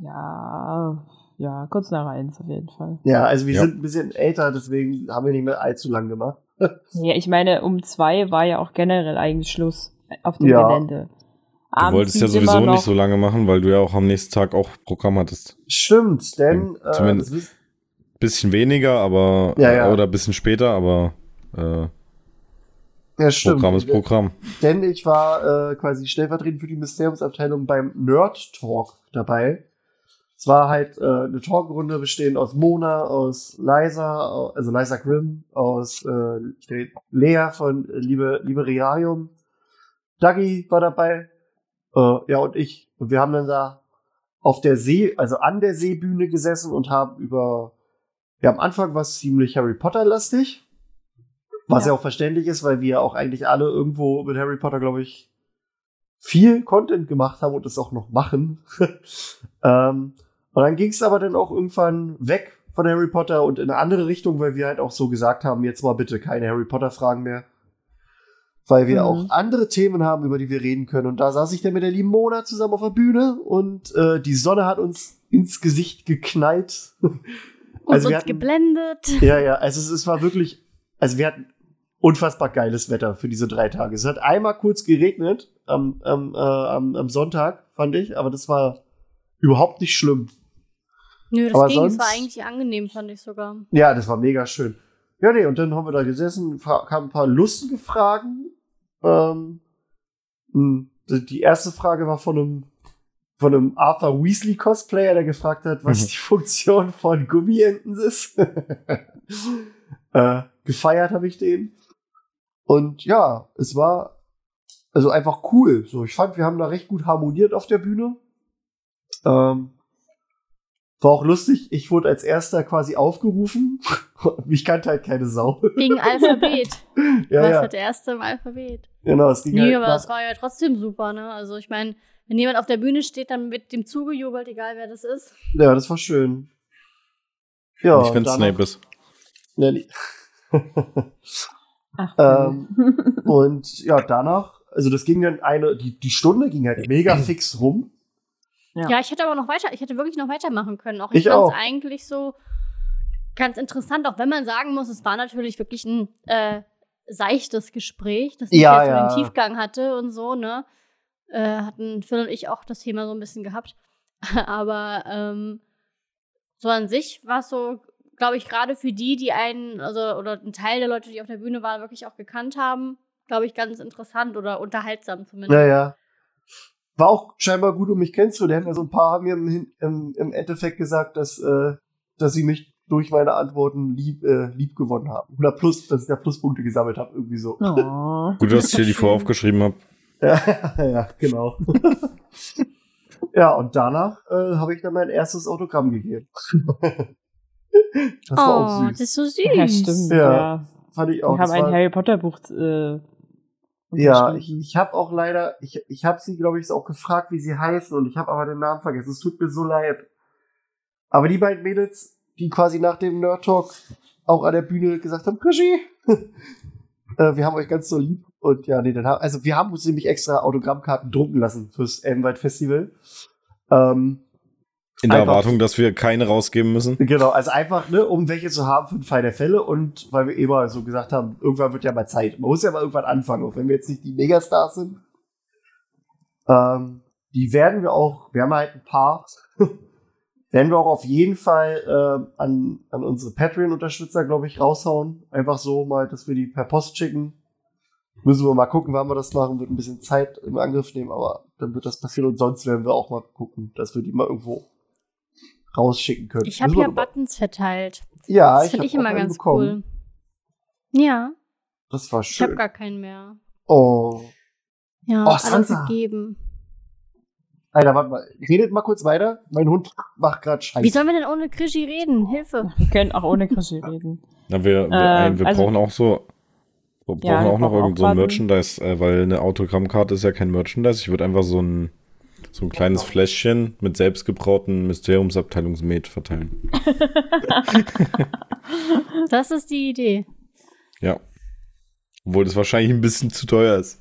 Ja, ja, kurz nach eins auf jeden Fall. Ja, also wir Ja. sind ein bisschen älter, deswegen haben wir nicht mehr allzu lang gemacht. Ja, ich meine, um zwei war ja auch generell eigentlich Schluss auf dem Ja. Gelände. Du Abends wolltest ja sowieso nicht so lange machen, weil du ja auch am nächsten Tag auch Programm hattest. Stimmt, denn äh, Zumindest- wiss- Bisschen weniger, aber Ja, ja. Äh, oder bisschen später, aber äh, ja, stimmt. Programm ist Programm. Denn ich war äh, quasi stellvertretend für die Mysteriumsabteilung beim Nerd Talk dabei. Es war halt äh, eine Talkrunde bestehend aus Mona, aus Liza, also Liza Grimm, aus äh, Lea von äh, Liebe, Liberarium. Dagi war dabei. Äh, ja, und ich. Und wir haben dann da auf der See, also an der Seebühne gesessen und haben über, ja, am Anfang war es ziemlich Harry Potter-lastig. Was ja. Ja. auch verständlich ist, weil wir auch eigentlich alle irgendwo mit Harry Potter, glaube ich, viel Content gemacht haben und es auch noch machen. ähm, und dann ging es aber dann auch irgendwann weg von Harry Potter und in eine andere Richtung, weil wir halt auch so gesagt haben, jetzt mal bitte keine Harry Potter-Fragen mehr. Weil wir Mhm. auch andere Themen haben, über die wir reden können. Und da saß ich dann mit der lieben Mona zusammen auf der Bühne und äh, die Sonne hat uns ins Gesicht geknallt. Und also uns hatten- geblendet. ja, ja, also es, es war wirklich, also wir hatten unfassbar geiles Wetter für diese drei Tage. Es hat einmal kurz geregnet am, am, äh, am, am Sonntag, fand ich, aber das war überhaupt nicht schlimm. Nö, das Aber ging, es war sonst- eigentlich angenehm, fand ich sogar. Ja, das war mega schön. Ja, nee, und dann haben wir da gesessen, kamen ein paar lustige Fragen. Ähm, die die erste Frage war von einem, von einem Arthur Weasley Cosplayer, der gefragt hat, was Mhm. die Funktion von Gummienten ist. äh, gefeiert habe ich den. Und ja, es war also einfach cool. So, ich fand, wir haben da recht gut harmoniert auf der Bühne. Ähm, war auch lustig. Ich wurde als erster quasi aufgerufen. Mich kannte halt keine Sau. Wegen Alphabet. ja, Was ja. hat der erste im Alphabet? Genau, es ging Nee, halt aber nach- das war ja trotzdem super, ne? Also ich meine, wenn jemand auf der Bühne steht, dann wird dem zugejubelt, egal wer das ist. Ja, das war schön. Ja, ich finde Snape ist. Ja, nee. Ach, Ähm, Und ja, danach, also das ging dann eine, die, die Stunde ging halt mega fix rum. Ja. Ja. ich hätte aber noch weiter, ich hätte wirklich noch weitermachen können. Auch Ich ich, fand es eigentlich so ganz interessant, auch wenn man sagen muss, es war natürlich wirklich ein äh, seichtes Gespräch, das nicht Ja, jetzt so ja. den Tiefgang hatte und so, ne? Äh, hatten Phil und ich auch das Thema so ein bisschen gehabt. aber ähm, so an sich war es so, glaube ich, gerade für die, die einen, also oder ein Teil der Leute, die auf der Bühne waren, wirklich auch gekannt haben, glaube ich, ganz interessant oder unterhaltsam zumindest. Naja. War auch scheinbar gut, um mich kennenzulernen. Also ein paar haben mir im, im, im Endeffekt gesagt, dass, äh, dass sie mich durch meine Antworten lieb, äh, lieb gewonnen haben. Oder plus, dass ich da Pluspunkte gesammelt habe, irgendwie so. Oh. Gut, dass ich hier die voraufgeschrieben habe. Ja, ja, genau. ja, und danach äh, habe ich dann mein erstes Autogramm gegeben. das war auch oh, süß. das ist so süß. Ja, stimmt. Ja. Ja. Fand ich Wir auch. haben Das ein war- Harry Potter Buch. Äh, Ja, ich, ich habe auch leider, ich, ich habe sie, glaube ich, auch gefragt, wie sie heißen und ich habe aber den Namen vergessen. Es tut mir so leid. Aber die beiden Mädels, die quasi nach dem Nerd Talk auch an der Bühne gesagt haben, Krischi, äh, wir haben euch ganz so lieb. Und ja, nee, dann haben, also wir haben uns nämlich extra Autogrammkarten drucken lassen fürs Elbenwald Festival. Ähm, In der Einfach- Erwartung, dass wir keine rausgeben müssen. Genau, also einfach, ne, um welche zu haben für den Fall der Fälle und weil wir immer so gesagt haben, irgendwann wird ja mal Zeit. Man muss ja mal irgendwann anfangen, auch wenn wir jetzt nicht die Megastars sind. Ähm, die werden wir auch, wir haben halt ein paar, werden wir auch auf jeden Fall ähm, an, an unsere Patreon-Unterstützer, glaube ich, raushauen. Einfach so mal, dass wir die per Post schicken. Müssen wir mal gucken, wann wir das machen, wird ein bisschen Zeit im Angriff nehmen, aber dann wird das passieren und sonst werden wir auch mal gucken, dass wir die mal irgendwo rausschicken können. Ich habe ja Buttons verteilt. ja, Das ich finde habe ich immer ganz bekommen. cool. Ja, Das war ich habe schön. gar keinen mehr. Oh. Ja, Oh, alles Sansa. gegeben. Alter, warte mal. Redet mal kurz weiter. Mein Hund macht gerade Scheiße. Wie sollen wir denn ohne Krischi reden? Hilfe. Wir können auch ohne Krischi reden. Na, wir, wir, Ähm, wir also- brauchen auch so. Wir brauchen Ja, wir auch noch irgend so ein. Merchandise, äh, weil eine Autogrammkarte ist ja kein Merchandise. Ich würde einfach so ein, so ein kleines Fläschchen mit selbstgebrauten Mysteriumsabteilungsmet verteilen. Das ist die Idee. Ja. Obwohl das wahrscheinlich ein bisschen zu teuer ist.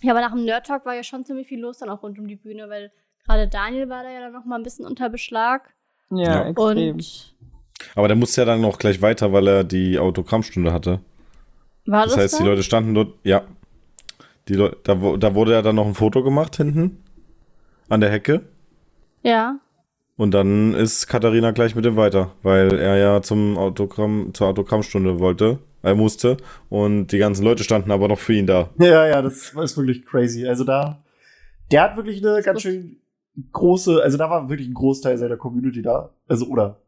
Ja, aber nach dem Nerd Talk war ja schon ziemlich viel los dann auch rund um die Bühne, weil gerade Daniel war da ja dann noch mal ein bisschen unter Beschlag. Ja, Ja. extrem. Und Aber der musste ja dann noch gleich weiter, weil er die Autogrammstunde hatte. war Das das, heißt, die da? Leute standen dort, ja. Die Leute, da, wo- da wurde ja dann noch ein Foto gemacht hinten an der Hecke. Ja. Und dann ist Katharina gleich mit dem weiter, weil er ja zum Autogramm, zur Autogrammstunde wollte, er musste. Und die ganzen Leute standen aber noch für ihn da. Ja, ja, das ist wirklich crazy. Also da, der hat wirklich eine ganz schön große, also da war wirklich ein Großteil seiner Community da. Also, oder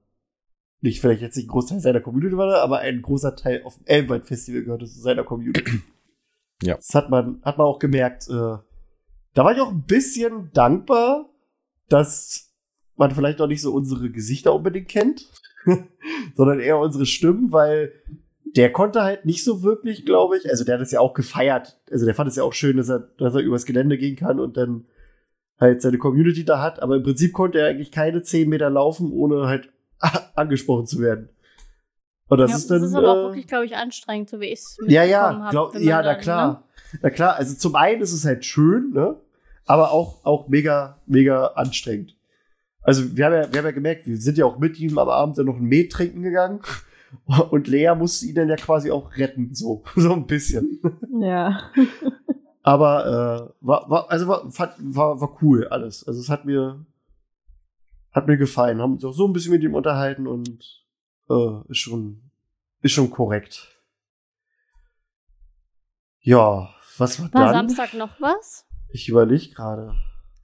nicht, vielleicht jetzt nicht ein Großteil seiner Community war da, aber ein großer Teil auf dem Elbenwald Festival gehörte zu seiner Community. Ja. Das hat man, hat man auch gemerkt. Äh, da war ich auch ein bisschen dankbar, dass man vielleicht auch nicht so unsere Gesichter unbedingt kennt, sondern eher unsere Stimmen, weil der konnte halt nicht so wirklich, glaube ich. Also der hat es ja auch gefeiert. Also der fand es ja auch schön, dass er, dass er übers Gelände gehen kann und dann halt seine Community da hat. Aber im Prinzip konnte er eigentlich keine 10 Meter laufen, ohne halt angesprochen zu werden. Und das ja, ist dann. das ist aber auch äh, wirklich, glaube ich, anstrengend, so wie ich es ja, ja, hab, glaub, man ja, na dann, klar. Ne? Na klar, also zum einen ist es halt schön, ne? Aber auch, auch mega, mega anstrengend. Also wir haben, ja, wir haben ja gemerkt, wir sind ja auch mit ihm am Abend dann noch ein Met trinken gegangen. Und Lea musste ihn dann ja quasi auch retten, so, so ein bisschen. Ja. Aber äh, war, war, also war, war, war cool alles. Also es hat mir, hat mir gefallen. Haben uns auch so ein bisschen mit ihm unterhalten und äh, ist schon, ist schon korrekt. Ja, was war, War dann? Samstag noch was? Ich überlege gerade.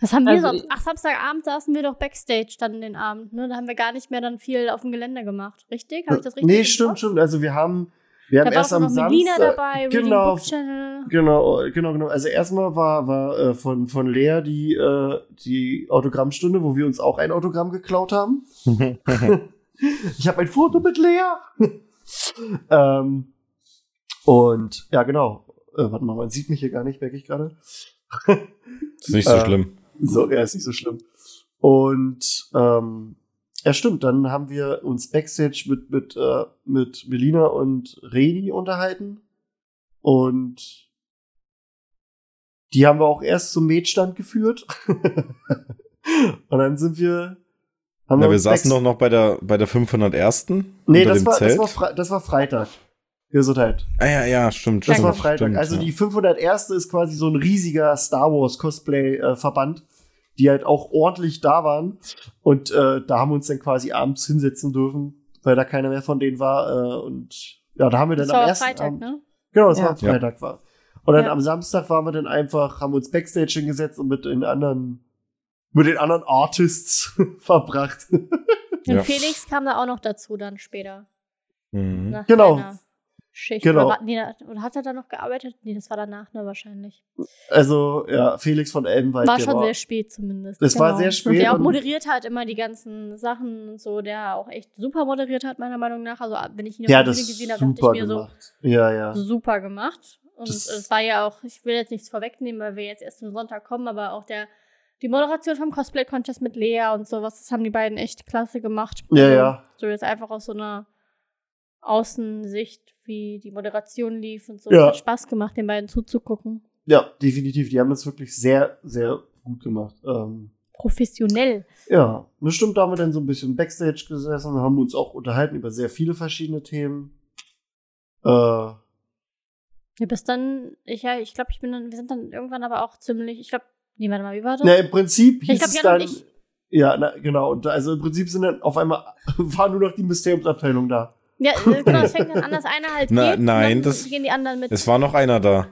Was haben wir Also sonst? ich- Ach, Samstagabend saßen wir doch Backstage dann den Abend, ne? Da haben wir gar nicht mehr dann viel auf dem Gelände gemacht. Richtig? Habe ich das richtig Nee, im stimmt, Kopf? stimmt. Also wir haben, wir haben Da war erst am noch Melina Samstag. dabei, genau. Reading Book Channel. Genau, genau, genau. Also erstmal war, war äh, von, von Lea die, äh, die Autogrammstunde, wo wir uns auch ein Autogramm geklaut haben. Ich habe ein Foto mit Lea. ähm, und ja, genau. Äh, warte mal, man sieht mich hier gar nicht, merke ich gerade. Ist nicht so Äh, schlimm. So, ja, ist nicht so schlimm. Und ähm, ja, stimmt, dann haben wir uns Backstage mit, mit, äh, mit Melina und Reni unterhalten. Und die haben wir auch erst zum Metstand geführt. und dann sind wir. Haben Ja, wir uns saßen doch noch bei der, bei der 501. Nee, unter das dem war, Zelt. das, war Fre das war Freitag. Gesundheit. ah, ja, ja, stimmt. Das stimmt, war Freitag. Stimmt, also ja. die 501. ist quasi so ein riesiger Star Wars Cosplay-Verband, die halt auch ordentlich da waren. Und äh, da haben wir uns dann quasi abends hinsetzen dürfen, weil da keiner mehr von denen war. Äh, und ja, da haben wir dann Das am war ersten Freitag, Abend, ne? Genau, das Ja. war am Freitag war. Und dann Ja. am Samstag waren wir dann einfach, haben uns Backstage hingesetzt und mit den anderen, mit den anderen Artists verbracht. Und Ja. Felix kam da auch noch dazu dann später. Mhm. Nach Genau. Schicht. Genau. Oder, war- nee, oder hat er da noch gearbeitet? Nee, das war danach, ne, wahrscheinlich. Also, ja, Felix von Elbenwald. War der schon sehr spät zumindest. Genau. Es war sehr spät Und der auch moderiert hat immer die ganzen Sachen und so, der auch echt super moderiert hat, meiner Meinung nach. Also, wenn ich ihn Der auf der Bühne gesehen habe, dachte ich mir gemacht. Ja, ja. so, super gemacht. Und Das- es war ja auch, ich will jetzt nichts vorwegnehmen, weil wir jetzt erst am Sonntag kommen, aber auch der, die Moderation vom Cosplay-Contest mit Lea und sowas, das haben die beiden echt klasse gemacht. Ja, Also, ja. So jetzt einfach aus so einer Außensicht, wie die Moderation lief und so. Ja. Es hat Spaß gemacht, den beiden zuzugucken. Ja, definitiv. Die haben das wirklich sehr, sehr gut gemacht. Ähm, Professionell. ja, das stimmt. Da haben wir dann so ein bisschen Backstage gesessen, haben uns auch unterhalten über sehr viele verschiedene Themen. Äh, Ja, bis dann, ich, ja, ich glaube, ich bin dann, wir sind dann irgendwann aber auch ziemlich, ich glaube, nee, warte mal, wie war das? na, im Prinzip hieß glaub, es dann. ich- Ja, na, genau. Und also im Prinzip sind dann auf einmal war nur noch die Mysteriumsabteilung da. Ja, äh, genau, es fängt dann an, dass einer halt Na, geht. und nein, dann das- gehen die anderen mit. Es war noch einer da.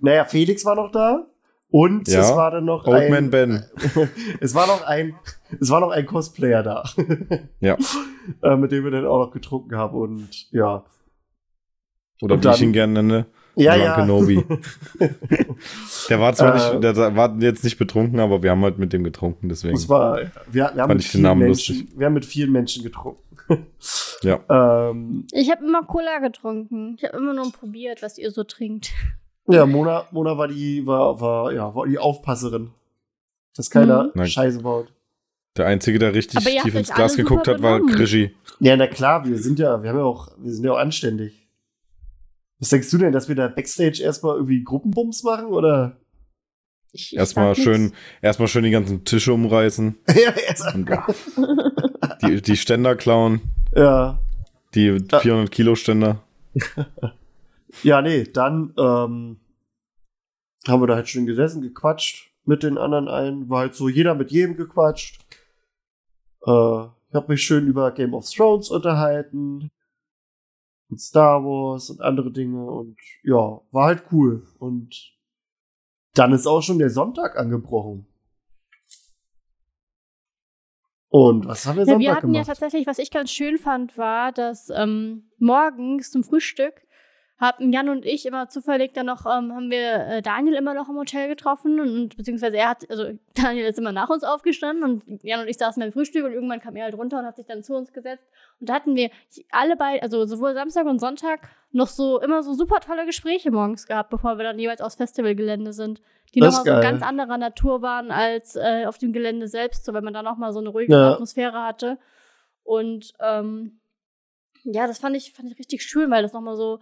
Naja, Felix war noch da. Und Ja, es war dann noch Old ein, Man Ben. es war noch ein, es war noch ein Cosplayer da. Ja. äh, mit dem wir dann auch noch getrunken haben und ja. Oder Und wie ich dann- ihn gerne nenne. Ja, ja. Kenobi. Der war zwar Äh. nicht, der war jetzt nicht betrunken, aber wir haben halt mit dem getrunken, deswegen. Das war, wir, wir haben Fand mit ich den vielen Namen Menschen, lustig. wir haben mit vielen Menschen getrunken. Ja. ähm, Ich habe immer Cola getrunken. Ich habe immer nur probiert, was ihr so trinkt. ja, Mona, Mona war die, war, war, ja, war die Aufpasserin. Dass keiner Mhm. Scheiße baut. Der Einzige, der richtig tief ins Glas geguckt hat, war. Krischi. Ja, na klar, wir sind ja, wir haben ja auch, wir sind ja auch anständig. Was denkst du denn, dass wir da Backstage erstmal irgendwie Gruppenbums machen oder? Ich, Erstmal schön, erstmal schön die ganzen Tische umreißen, ja, erst, Und die, die Ständer klauen, ja. die 400 Kilo Ständer. Ja, nee, dann ähm, haben wir da halt schön gesessen, gequatscht mit den anderen ein. War halt so jeder mit jedem gequatscht. Äh, ich habe mich schön über Game of Thrones unterhalten. Und Star Wars und andere Dinge. Und ja, war halt cool. Und dann ist auch schon der Sonntag angebrochen. Und was haben wir Ja, Sonntag wir hatten ja gemacht? tatsächlich, was ich ganz schön fand, war, dass ähm, morgens zum Frühstück haben Jan und ich immer zufällig dann noch, ähm, haben wir äh, Daniel immer noch im Hotel getroffen und, beziehungsweise er hat, also Daniel ist immer nach uns aufgestanden und Jan und ich saßen beim Frühstück und irgendwann kam er halt runter und hat sich dann zu uns gesetzt und da hatten wir alle beide, also sowohl Samstag und Sonntag, noch so immer so super tolle Gespräche morgens gehabt, bevor wir dann jeweils aufs Festivalgelände sind, die nochmal so ganz anderer Natur waren als äh, auf dem Gelände selbst, so wenn man da nochmal so eine ruhige Ja. Atmosphäre hatte. Und ähm, ja, das fand ich, fand ich richtig schön, weil das nochmal so,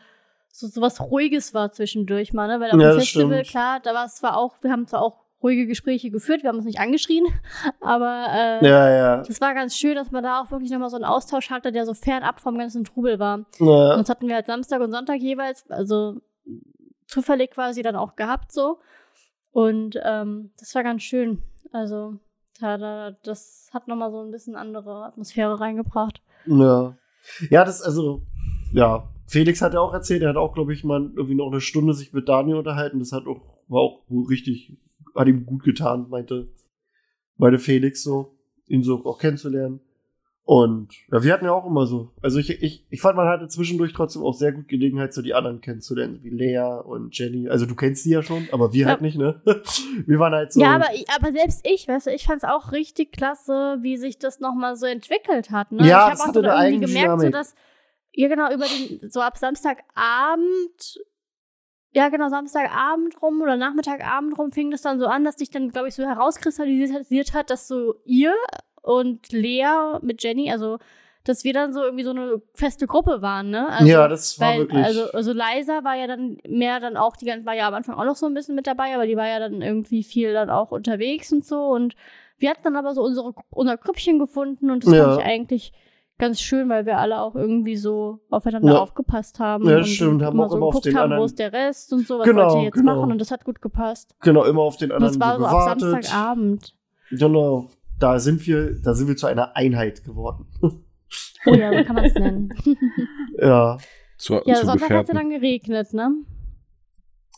so, so was Ruhiges war zwischendurch mal, ne? Weil auf Ja, dem Festival, stimmt. klar, da war es zwar auch, wir haben zwar auch ruhige Gespräche geführt, wir haben uns nicht angeschrien, aber äh, Ja, ja. das war ganz schön, dass man da auch wirklich nochmal so einen Austausch hatte, der so fernab vom ganzen Trubel war. ja. Und das hatten wir halt Samstag und Sonntag jeweils, also zufällig quasi dann auch gehabt so. Und ähm, das war ganz schön. Also, da, da, das hat nochmal so ein bisschen andere Atmosphäre reingebracht. Ja. Ja, das, also, ja. Felix hat ja auch erzählt, er hat auch, glaube ich, mal irgendwie noch eine Stunde sich mit Daniel unterhalten. Das hat auch, war auch richtig, hat ihm gut getan, meinte, meinte Felix so, ihn so auch kennenzulernen. Und ja, wir hatten ja auch immer so, also ich, ich, ich fand, man hatte zwischendurch trotzdem auch sehr gut Gelegenheit, so die anderen kennenzulernen, wie Lea und Jenny. Also du kennst die ja schon, aber wir Ja. halt nicht, ne? Wir waren halt so. Ja, aber, aber selbst ich, weißt du, ich fand es auch richtig klasse, wie sich das nochmal so entwickelt hat. Ne? Ja, ich habe auch so irgendwie gemerkt, so Eigendynamik. dass, ja genau, über den, so ab Samstagabend ja, genau, Samstagabend rum oder Nachmittagabend rum fing das dann so an, dass sich dann, glaube ich, so herauskristallisiert hat, dass so ihr und Lea mit Jenny, also dass wir dann so irgendwie so eine feste Gruppe waren, ne? Also, ja, das war weil, wirklich. Also, also Liza war ja dann mehr dann auch, die ganze, war ja am Anfang auch noch so ein bisschen mit dabei, aber die war ja dann irgendwie viel dann auch unterwegs und so. Und wir hatten dann aber so unsere, unser Krüppchen gefunden und das Ja. fand ich eigentlich ganz schön, weil wir alle auch irgendwie so aufeinander Ja. aufgepasst haben. Ja, und stimmt, haben immer auch so immer auf geguckt den haben, anderen- wo ist der Rest und so, was Genau, wollt ihr jetzt genau. machen und das hat gut gepasst. genau, immer auf den Und anderen das war so so ab gewartet. Samstagabend. Genau. Da sind wir, da sind wir zu einer Einheit geworden. Oh ja, so kann man es nennen. ja. Zu, ja, zu Sonntag hat es ja dann geregnet, ne?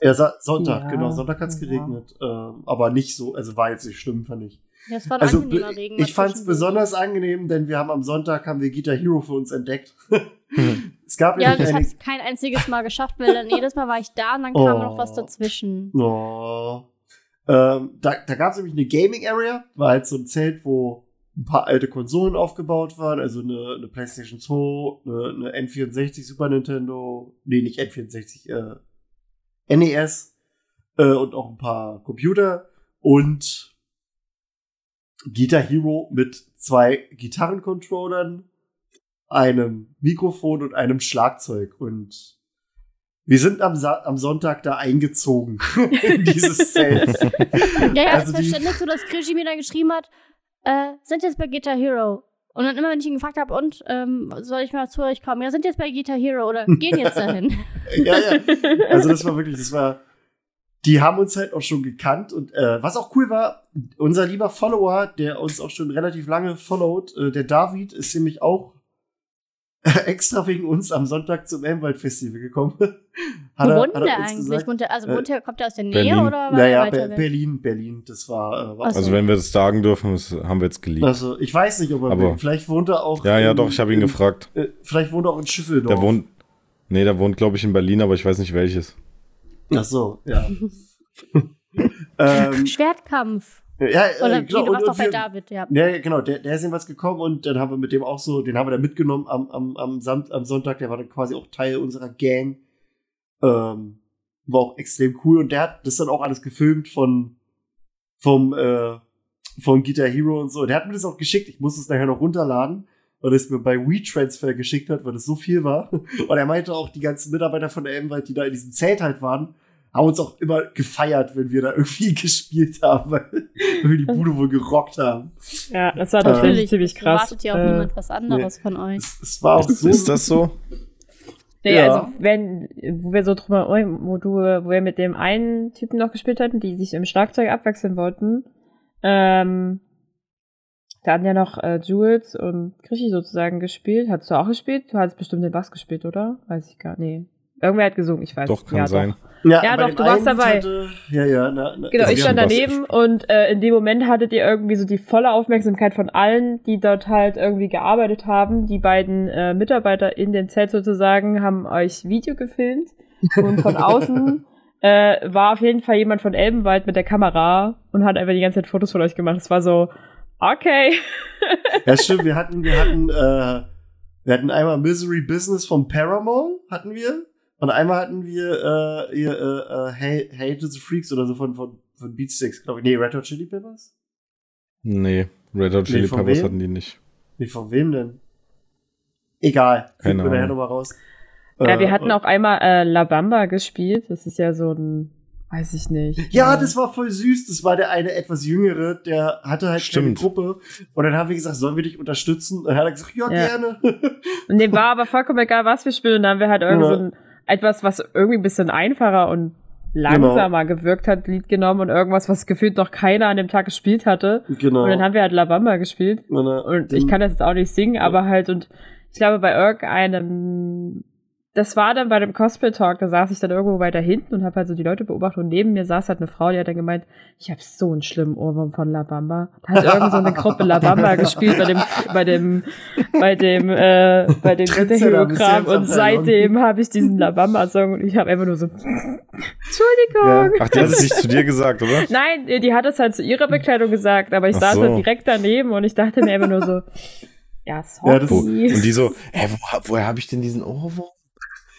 Ja, Sa Sonntag, Ja, genau. Sonntag hat's ja. geregnet. Ähm, aber nicht so, also war jetzt nicht schlimm, fand ich. Ja, es war ein Also angenehmer Regen. ich fand's dazwischen. besonders angenehm, denn wir haben am Sonntag haben wir Guitar Hero für uns entdeckt. es gab Ja, das eine, hat kein einziges Mal geschafft, weil dann jedes Mal war ich da und dann kam noch was Oh. dazwischen. Oh. Ähm, da da gab es nämlich eine Gaming Area, war halt so ein Zelt, wo ein paar alte Konsolen aufgebaut waren, also eine, eine PlayStation 2, eine, eine N64 Super Nintendo, nee, nicht N64, äh, NES äh, und auch ein paar Computer und Guitar Hero mit zwei Gitarrencontrollern, einem Mikrofon und einem Schlagzeug und wir sind am, Sa am Sonntag da eingezogen in dieses Zelt. Ja, ja, Also das verständlich so, dass Krischi mir dann geschrieben hat, äh, sind jetzt bei Guitar Hero. Und dann immer, wenn ich ihn gefragt habe, und ähm, soll ich mal zu euch kommen? Ja, sind jetzt bei Guitar Hero oder gehen jetzt dahin? ja, ja. Also das war wirklich, das war. Die haben uns halt auch schon gekannt und äh, was auch cool war, unser lieber Follower, der uns auch schon relativ lange followt, äh, der David, ist nämlich auch extra wegen uns am Sonntag zum Elmwald Festival gekommen. Wo er- wohnt hat er eigentlich? gesagt. wohnt also wohnt kommt der aus der Nähe Berlin. oder war Naja, er weiter Be weg? Berlin, Berlin, das war. Äh, war. Also wenn wir das sagen dürfen, das haben wir jetzt geliebt. also ich weiß nicht, ob er Aber- vielleicht wohnt er auch. ja, ja, in- doch, ich habe ihn in- gefragt. Äh, vielleicht wohnt er auch in Schüsseldorf. Der wohnt, nee, der wohnt, glaube ich, in Berlin, aber ich weiß nicht welches. Ach so, ja. ähm, Schwertkampf. ja, äh, Oder genau, und- doch bei und wir- David, ja. Ja, genau, der, der ist jedenfalls gekommen und dann haben wir mit dem auch so, den haben wir dann mitgenommen am, am, am, Sam am Sonntag, der war dann quasi auch Teil unserer Gang. Ähm, war auch extrem cool und der hat das dann auch alles gefilmt von vom äh, von Guitar Hero und so. Der hat mir das auch geschickt, ich muss es nachher noch runterladen, weil er es mir bei WeTransfer geschickt hat, weil das so viel war. Und er meinte auch, die ganzen Mitarbeiter von der M-Wald, die da in diesem Zelt halt waren, haben uns auch immer gefeiert, wenn wir da irgendwie gespielt haben, weil, wir die Bude wohl gerockt haben. Ja, das war Natürlich, ziemlich es krass. erwartet ja auch Äh, niemand was anderes von euch. Es, es war auch so. Ist das so? Nee, Ja. also wenn, wo wir so drüber, wo du, wo wir mit dem einen Typen noch gespielt hatten, die sich im Schlagzeug abwechseln wollten, ähm, da hatten ja noch äh, Jules und Krischi sozusagen gespielt. Hattest du auch gespielt? Du hattest bestimmt den Bass gespielt, oder? Weiß ich gar nicht. Irgendwer hat gesungen, ich weiß Doch, kann ja, sein. Ja, bei doch, du warst dabei. Hatte, ja, ja. Na, na, Genau, ich stand daneben und äh, in dem Moment hattet ihr irgendwie so die volle Aufmerksamkeit von allen, die dort halt irgendwie gearbeitet haben. Die beiden äh, Mitarbeiter in dem Zelt sozusagen haben euch Video gefilmt und von außen äh, war auf jeden Fall jemand von Elbenwald mit der Kamera und hat einfach die ganze Zeit Fotos von euch gemacht. Es war so, okay. Ja, stimmt, wir hatten, wir hatten, äh, wir hatten einmal Misery Business von Paramore, hatten wir. Und einmal hatten wir äh, ihr, äh, äh, Hey, hey to the Freaks oder so von, von, von Beatsticks, glaube ich. Nee, Red Hot Chili Peppers? Nee, Red Hot Chili Nee, Peppers wem? hatten die nicht. Nee, von wem denn? Egal. Finden wir nachher nochmal raus. Ja, Äh, wir hatten auch einmal äh, La Bamba gespielt. Das ist ja so ein, weiß ich nicht. Ja, das war voll süß. Das war der eine etwas jüngere, der hatte halt Stimmt. keine Gruppe. Und dann haben wir gesagt, sollen wir dich unterstützen? Und dann hat er gesagt, ja, Ja. gerne. Und dem war aber vollkommen egal, was wir spielen. Und dann haben wir halt irgendwie Ja. so ein, etwas, was irgendwie ein bisschen einfacher und langsamer gewirkt hat, Lied genommen und irgendwas, was gefühlt noch keiner an dem Tag gespielt hatte. genau. Und dann haben wir halt La Bamba gespielt. Und, äh, Und ich kann das jetzt auch nicht singen, aber halt, und ich glaube, bei irgendeinem, das war dann bei dem Cosplay-Talk, da saß ich dann irgendwo weiter hinten und habe halt so die Leute beobachtet und neben mir saß halt eine Frau, die hat dann gemeint, ich habe so einen schlimmen Ohrwurm von La Bamba. Da hat irgend so eine Gruppe La Bamba gespielt bei dem, bei dem, bei dem, äh, bei dem jetzt und am seitdem habe ich diesen La Bamba-Song und ich habe einfach nur so, Entschuldigung. Ja. Ach, die hat es nicht zu dir gesagt, oder? Nein, die hat es halt zu ihrer Bekleidung gesagt, aber ich Ach saß so. halt direkt daneben und ich dachte mir einfach nur so, ja, Ja, das- sorry. Und die so, hä, wo, woher habe ich denn diesen Ohrwurm?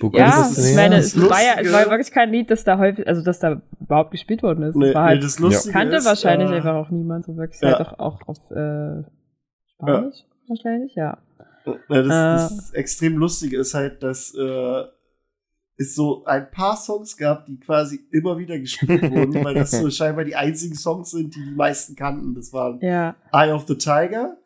Spuck Ja, ich meine, es war ja, es war ja wirklich kein Lied, das da häufig, also das da überhaupt gespielt worden ist. Nee, es war nee, halt, das Lustige kannte ist, wahrscheinlich äh, einfach auch niemand so wirklich. ja. Halt auch, auch auf äh, Spanisch wahrscheinlich, ja. Ja, das, Äh. das extrem Lustige ist halt, dass äh, es so ein paar Songs gab, die quasi immer wieder gespielt wurden, weil das so scheinbar die einzigen Songs sind, die die meisten kannten. Das waren Ja, Eye of the Tiger,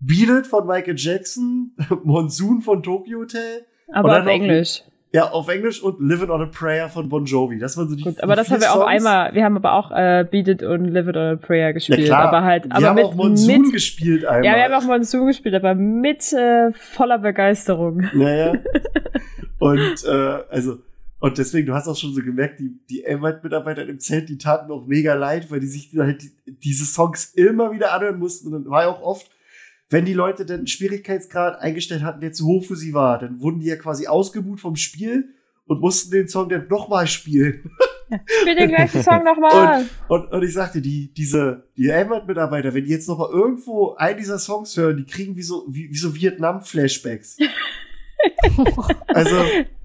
Beat It von Michael Jackson, Monsoon von Tokyo Hotel, aber auf Englisch. ja, auf Englisch und Living on a Prayer von Bon Jovi. Das waren so die Gut, aber das haben wir auch Songs. einmal, wir haben aber auch äh, Beat It und Live It on a Prayer Ja, gespielt. klar. aber halt, wir aber haben mit, auch Monsoon mit gespielt einmal. ja, wir haben auch Monsoon gespielt, aber mit äh, voller Begeisterung. Naja. und äh, also und deswegen, du hast auch schon so gemerkt, die, die Elmert-Mitarbeiter im Zelt, die taten mir auch mega leid, weil die sich halt die, diese Songs immer wieder anhören mussten. Und dann war ja auch oft, wenn die Leute dann einen Schwierigkeitsgrad eingestellt hatten, der zu hoch für sie war, dann wurden die ja quasi ausgebuht vom Spiel und mussten den Song dann nochmal spielen. Spiel den gleichen Song nochmal. Und, und ich sagte, die, diese, die Elmert-Mitarbeiter, wenn die jetzt noch mal irgendwo einen dieser Songs hören, die kriegen wie so, wie, wie so Vietnam-Flashbacks. Also,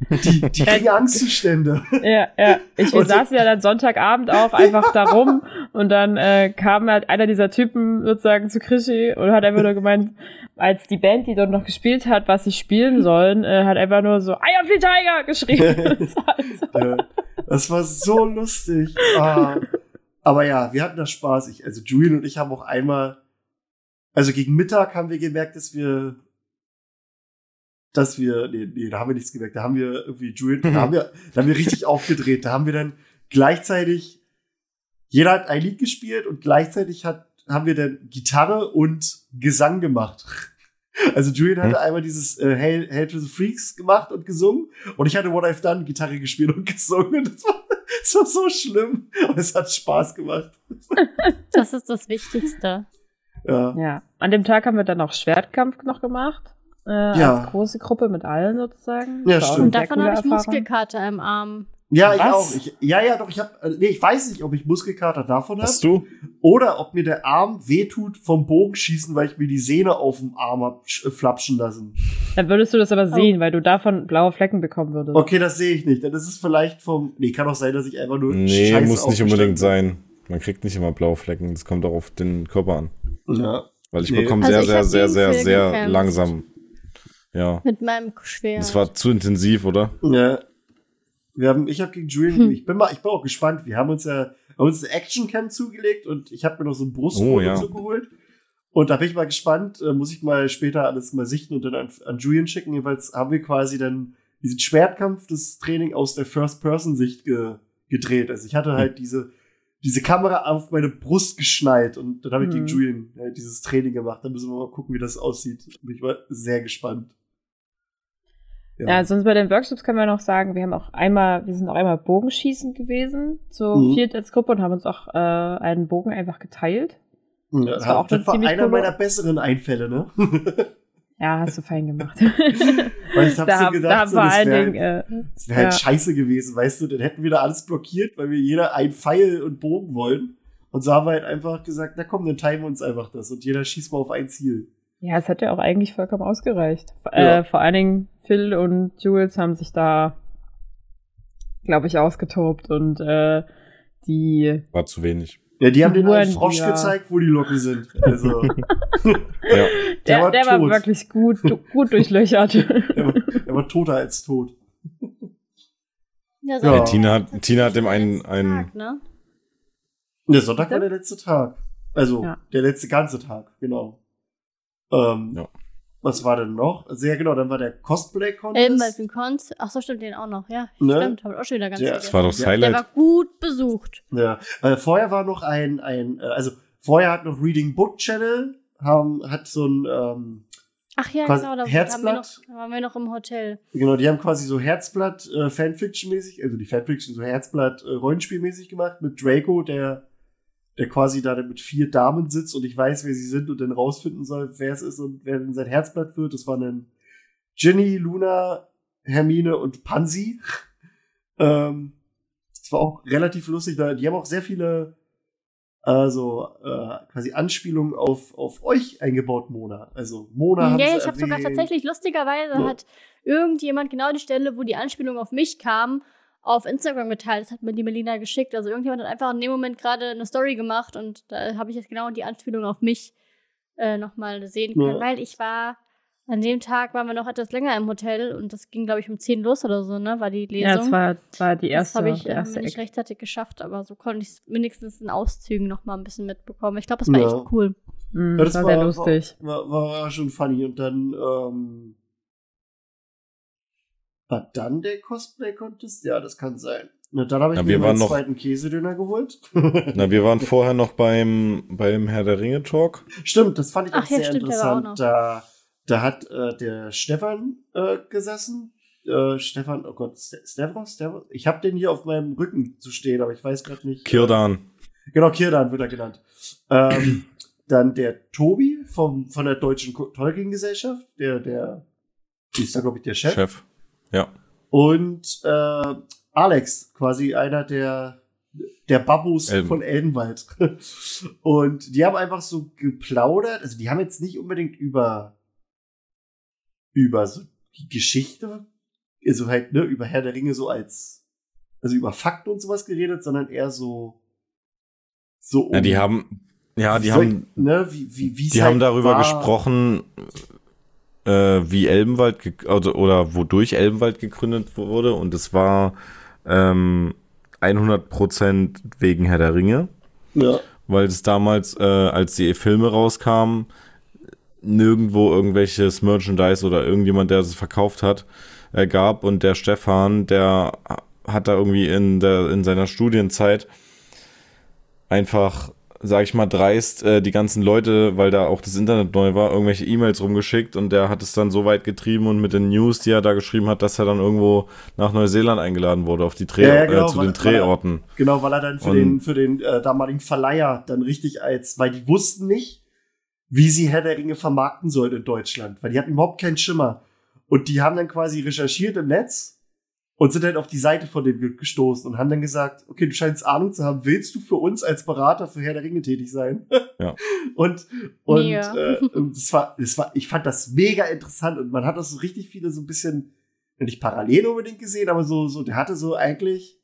die, die kriegen Angstzustände. Ja, ja. Ich, wir Und saßen ja dann Sonntagabend auch einfach da rum und dann äh, kam halt einer dieser Typen sozusagen zu Krischi und hat einfach nur gemeint, als die Band, die dort noch gespielt hat, was sie spielen sollen, äh, hat einfach nur so I am the Tiger geschrieben. Das war alles- Das war so lustig. Ah. Aber ja, wir hatten da Spaß. Ich, also Julian und ich haben auch einmal, also gegen Mittag haben wir gemerkt, dass wir, dass wir, nee, nee, da haben wir nichts gemerkt. Da haben wir irgendwie Julian, da haben wir, da haben wir richtig aufgedreht. Da haben wir dann gleichzeitig, jeder hat ein Lied gespielt und gleichzeitig hat, haben wir dann Gitarre und Gesang gemacht. Also Julian hatte einmal dieses äh, Hail, Hail to the Freaks gemacht und gesungen und ich hatte What I've Done Gitarre gespielt und gesungen. Das war, das war so schlimm, aber es hat Spaß gemacht. Das ist das Wichtigste. Ja. Ja. An dem Tag haben wir dann auch Schwertkampf noch gemacht. Äh, Ja. Als große Gruppe mit allen sozusagen. Ja, stimmt. Und davon habe ich. Muskelkater im Arm. Ja, ich Was? auch. Ich, ja, ja, doch, ich habe nee, ich weiß nicht, ob ich Muskelkater davon habe Hast du? oder ob mir der Arm wehtut vom Bogenschießen, weil ich mir die Sehne auf dem Arm hab äh, flapschen lassen. Dann würdest du das aber sehen, weil du davon blaue Flecken bekommen würdest. Okay, das sehe ich nicht. Dann ist es vielleicht vom Nee, kann auch sein, dass ich einfach nur Nee, Scheiße muss nicht unbedingt sein. Man kriegt nicht immer blaue Flecken. Das kommt auch auf den Körper an. Ja. Weil ich Nee. bekomme Also sehr, ich sehr, sehr, sehr, sehr langsam. Ja. Mit meinem Schwert. Das war zu intensiv, oder? Ja. Wir haben, ich habe gegen Julian, Hm. ich bin mal, ich bin auch gespannt. Wir haben uns ja haben uns eine Actioncam zugelegt und ich habe mir noch so ein Brustboot Oh, ja. so geholt. Und da bin ich mal gespannt, äh, muss ich mal später alles mal sichten und dann an, an Julian schicken. Jedenfalls haben wir quasi dann diesen Schwertkampf, das Training aus der First-Person-Sicht ge, gedreht. Also ich hatte Hm. halt diese, diese Kamera auf meine Brust geschnallt und dann habe ich gegen Mhm. Julian äh, dieses Training gemacht. Da müssen wir mal gucken, wie das aussieht. Ich war sehr gespannt. Ja, sonst bei den Workshops können wir noch sagen, wir haben auch einmal, wir sind auch einmal Bogenschießen gewesen, so Mhm. viert als Gruppe und haben uns auch äh, einen Bogen einfach geteilt. Ja, Das war auch das war einer coole- meiner besseren Einfälle, ne? Ja, hast du fein gemacht. Weil ich hab da, so gedacht, da so, das wäre Dingen, äh, wär halt ja. scheiße gewesen, weißt du? Dann hätten wir da alles blockiert, weil wir jeder ein Pfeil und Bogen wollen. Und so haben wir halt einfach gesagt, na komm, dann teilen wir uns einfach das. Und jeder schießt mal auf ein Ziel. ja, es hat ja auch eigentlich vollkommen ausgereicht. Ja. Äh, vor allen Dingen Phil und Jules haben sich da, glaube ich, ausgetobt und äh, die War zu wenig. Ja, die haben den einen Frosch die ja- gezeigt, wo die Locken sind. Also, Ja. der, war der war wirklich gut, gut durchlöchert. er, war, er war toter als tot. Ja, Ja. Tina hat- Tina hat dem einen- einen- Tag, ne? Der Sonntag war der letzte Tag. Also, Ja. der letzte ganze Tag, genau. Ähm, Ja. Was war denn noch? Sehr genau, dann war der Cosplay-Contest. Melvin Konz. Ach so, stimmt, den auch noch. Ja, Ne? stimmt. Hab ich auch schon wieder ganz Ja, vergessen. Das war doch das Ja, Der Highlight. war gut besucht. Ja, äh, vorher war noch ein, ein, äh, also vorher hat noch Reading Book Channel, haben, hat so ein, ähm, Ach ja, Quasi genau, da, haben wir Herzblatt. noch, da waren wir noch im Hotel. genau, die haben quasi so Herzblatt äh, Fanfiction-mäßig, also die Fanfiction so Herzblatt äh, Rollenspielmäßig gemacht mit Draco, der, der quasi da mit vier Damen sitzt und ich weiß, wer sie sind und dann rausfinden soll, wer es ist und wer denn sein Herzblatt wird. Das waren dann Ginny, Luna, Hermine und Pansy. ähm, das war auch relativ lustig. Die haben auch sehr viele also äh, quasi Anspielung auf, auf euch eingebaut, Mona. Also Mona haben Ja, ich habe sogar tatsächlich, lustigerweise Ja. hat irgendjemand genau die Stelle, wo die Anspielung auf mich kam, auf Instagram geteilt. Das hat mir die Melina geschickt. Also irgendjemand hat einfach in dem Moment gerade eine Story gemacht und da habe ich jetzt genau die Anspielung auf mich äh, nochmal sehen können. Ja. Weil ich war, an dem Tag waren wir noch etwas länger im Hotel und das ging, glaube ich, um 10 los oder so, ne? War die Lesung. Ja, das war, war die erste, das habe ich äh, erste nicht Eck. rechtzeitig geschafft, aber so konnte ich es wenigstens in Auszügen noch mal ein bisschen mitbekommen. Ich glaube, das war Ja. echt cool. Mhm, Ja, das war sehr lustig. War, war, war schon funny. Und dann, ähm, war dann der Cosplay-Contest? Ja, das kann sein. Na, dann habe ich Ja, mir meinen noch- zweiten Käsedöner geholt. Na, wir waren vorher noch beim, beim Herr der Ringe Talk. Stimmt, das fand ich auch Ach ja, sehr stimmt, war auch interessant. Da, da hat äh, der Stefan äh, gesessen. Äh, Stefan, oh Gott, Stefan? Stefan? Ich habe den hier auf meinem Rücken zu stehen, aber ich weiß gerade nicht. Kirdan. Genau, Kirdan wird er genannt. Ähm, dann der Tobi vom, von der Deutschen Tolkien-Gesellschaft, der, der, die ist da, glaube ich, der Chef. Chef. Ja. Und äh, Alex, quasi einer der, der Babus Elben. von Eldenwald. Und die haben einfach so geplaudert. Also die haben jetzt nicht unbedingt über, über so die Geschichte, also halt, ne, über Herr der Ringe so als, also über Fakten und sowas geredet, sondern eher so, so Ja, die um- haben, ja, die wie haben, ne, wie, wie, die halt haben darüber war. gesprochen, äh, wie Elbenwald, also, oder wodurch Elbenwald gegründet wurde. Und es war ähm, 100% wegen Herr der Ringe. Ja. weil es damals, äh, als die Filme rauskamen, nirgendwo irgendwelches Merchandise oder irgendjemand, der es verkauft hat, äh, gab. Und der Stefan, der hat da irgendwie in, der, in seiner Studienzeit einfach, sag ich mal, dreist äh, die ganzen Leute, weil da auch das Internet neu war, irgendwelche E-Mails rumgeschickt und der hat es dann so weit getrieben und mit den News, die er da geschrieben hat, dass er dann irgendwo nach Neuseeland eingeladen wurde, auf die Dreh Ja, ja, genau, äh, zu den weil er- Drehorten. Genau, weil er dann für Und- den, für den äh, damaligen Verleiher dann richtig als, weil die wussten nicht, wie sie Herr der Ringe vermarkten sollten in Deutschland, weil die hatten überhaupt keinen Schimmer. Und die haben dann quasi recherchiert im Netz und sind dann auf die Seite von dem ge- gestoßen und haben dann gesagt, okay, du scheinst Ahnung zu haben, willst du für uns als Berater für Herr der Ringe tätig sein? Ja. Und, und Mega. äh, und das war, das war, ich fand das mega interessant und man hat das so richtig viele so ein bisschen, nicht parallel unbedingt gesehen, aber so, so, der hatte so eigentlich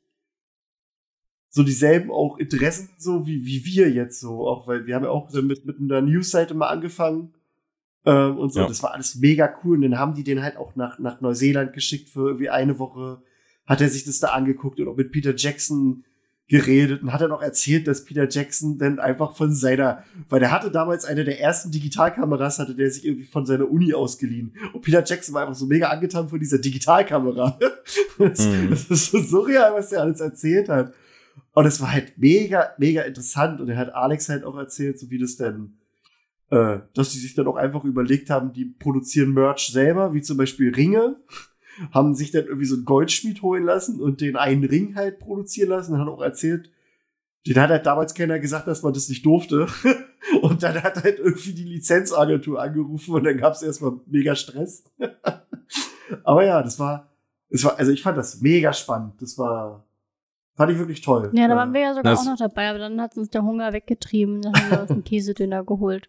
so dieselben auch Interessen, so wie, wie wir jetzt so, auch weil wir haben ja auch so mit, mit einer Newsseite mal angefangen ähm, und so, Ja. das war alles mega cool und dann haben die den halt auch nach, nach Neuseeland geschickt für irgendwie eine Woche, hat er sich das da angeguckt und auch mit Peter Jackson geredet und hat dann auch erzählt, dass Peter Jackson dann einfach von seiner, weil der hatte damals eine der ersten Digitalkameras, hatte der sich irgendwie von seiner Uni ausgeliehen. Und Peter Jackson war einfach so mega angetan von dieser Digitalkamera. Das, Mhm. das ist so surreal, was der alles erzählt hat. Und es war halt mega, mega interessant. Und er hat Alex halt auch erzählt, so wie das denn, äh, dass sie sich dann auch einfach überlegt haben, die produzieren Merch selber, wie zum Beispiel Ringe haben sich dann irgendwie so einen Goldschmied holen lassen und den einen Ring halt produzieren lassen hat auch erzählt, den hat halt damals keiner gesagt, dass man das nicht durfte. Und dann hat halt irgendwie die Lizenzagentur angerufen und dann gab es erstmal mega Stress. Aber ja, das war, das war, also ich fand das mega spannend. Das war, fand ich wirklich toll. Ja, da waren wir ja sogar Das- auch noch dabei, aber dann hat uns der Hunger weggetrieben. Dann haben wir uns einen Käsedöner geholt.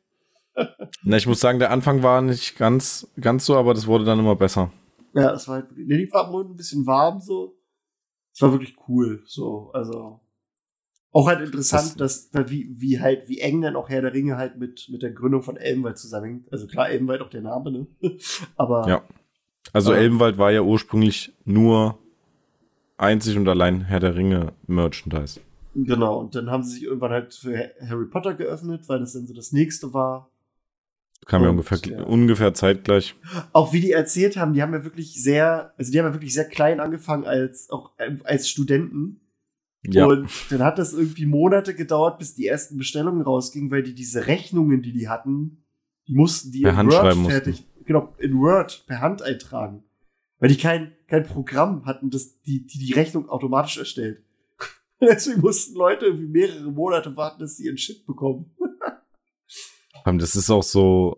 Na, ich muss sagen, der Anfang war nicht ganz, ganz so, aber das wurde dann immer besser. Ja, es war halt, nee, die war ein bisschen warm so. Es war wirklich cool, so, also. Auch halt interessant, dass, wie, wie halt, wie eng dann auch Herr der Ringe halt mit, mit der Gründung von Elbenwald zusammenhängt. Also klar, Elbenwald auch der Name, ne? Aber, Ja. Also Ja. Elbenwald war ja ursprünglich nur einzig und allein Herr der Ringe Merchandise. genau. Und dann haben sie sich irgendwann halt für Ha- Harry Potter geöffnet, weil das dann so das nächste war. Kam ja Und, ungefähr, ja. ungefähr zeitgleich. Auch wie die erzählt haben, die haben ja wirklich sehr, also die haben ja wirklich sehr klein angefangen als, auch ähm, als Studenten. Ja. Und dann hat das irgendwie Monate gedauert, bis die ersten Bestellungen rausgingen, weil die diese Rechnungen, die die hatten, die mussten die Per in Hand Word fertig, genau, in Word per Hand eintragen. Weil die kein, kein Programm hatten, das die, die die Rechnung automatisch erstellt. Deswegen mussten Leute irgendwie mehrere Monate warten, dass sie ihren Shit bekommen. Das ist auch so.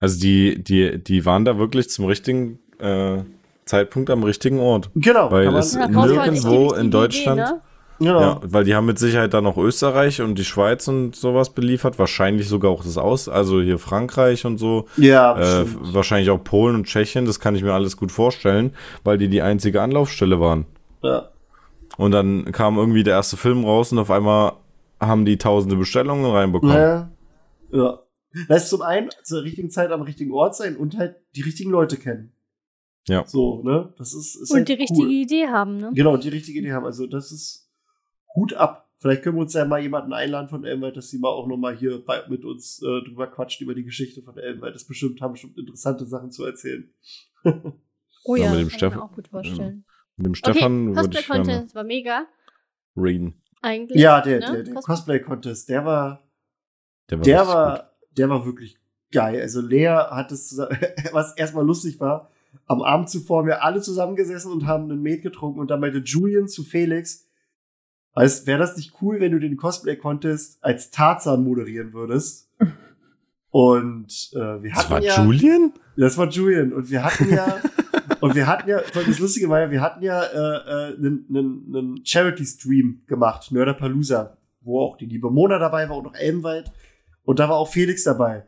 Also die, die, die waren da wirklich zum richtigen äh, Zeitpunkt am richtigen Ort. Genau. Weil es Ja, nirgendwo in Deutschland- Idee, ne? Genau. Ja, weil die haben mit Sicherheit dann auch Österreich und die Schweiz und sowas beliefert. Wahrscheinlich sogar auch das Aus, also hier Frankreich und so. Ja, Äh, wahrscheinlich auch Polen und Tschechien. Das kann ich mir alles gut vorstellen, weil die die einzige Anlaufstelle waren. ja. Und dann kam irgendwie der erste Film raus und auf einmal haben die tausende Bestellungen reinbekommen. Ja. Ja. Das ist zum einen zur richtigen Zeit am richtigen Ort sein und halt die richtigen Leute kennen. Ja. So, ne? Das ist, ist Und halt die richtige cool. Idee haben, ne? Genau, die richtige Idee haben. Also, das ist Hut ab. Vielleicht können wir uns ja mal jemanden einladen von Elmwald, dass sie mal auch noch mal hier bei, mit uns äh, drüber quatscht über die Geschichte von Elmwald. Das bestimmt haben bestimmt interessante Sachen zu erzählen. Oh Ja, ja, mit dem das kann ich Steffen- mir auch gut vorstellen. Mit dem Stefan okay, würde ich gerne Cosplay-Contest war mega, reden. eigentlich. ja, der, ne? der, der Cos- Cosplay-Contest, der war, Der war, der war, der war wirklich geil. Also Lea hat es zusammen, was erstmal lustig war, am Abend zuvor haben wir alle zusammengesessen und haben einen Met getrunken und dann meinte Julian zu Felix, weißt, wäre das nicht cool, wenn du den Cosplay-Contest als Tarzan moderieren würdest? Und äh, wir gut. Das hatten war ja, Julian? das war Julian und wir hatten ja und wir hatten ja, das Lustige war ja, wir hatten ja äh, äh, einen, einen, einen Charity-Stream gemacht, Nerdapalooza, wo auch die liebe Mona dabei war und auch Elmwald und da war auch Felix dabei.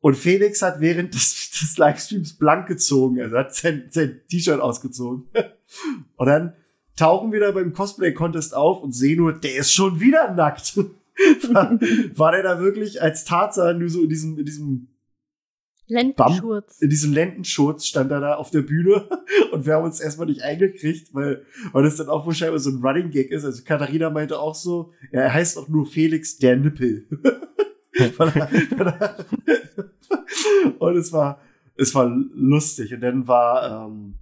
Und Felix hat während des, des Livestreams blank gezogen, also hat sein, sein T-Shirt ausgezogen. Und dann tauchen wir da beim Cosplay-Contest auf und sehen nur, der ist schon wieder nackt. war, war der da wirklich als Tarzan nur so in diesem, in diesem Lendenschurz. in diesem Lendenschurz stand er da auf der Bühne und wir haben uns erstmal nicht eingekriegt, weil, weil das dann auch wahrscheinlich so ein Running Gag ist. Also Katharina meinte auch so, ja, er heißt auch nur Felix der Nippel. Und es war, es war lustig. Und dann war, ähm,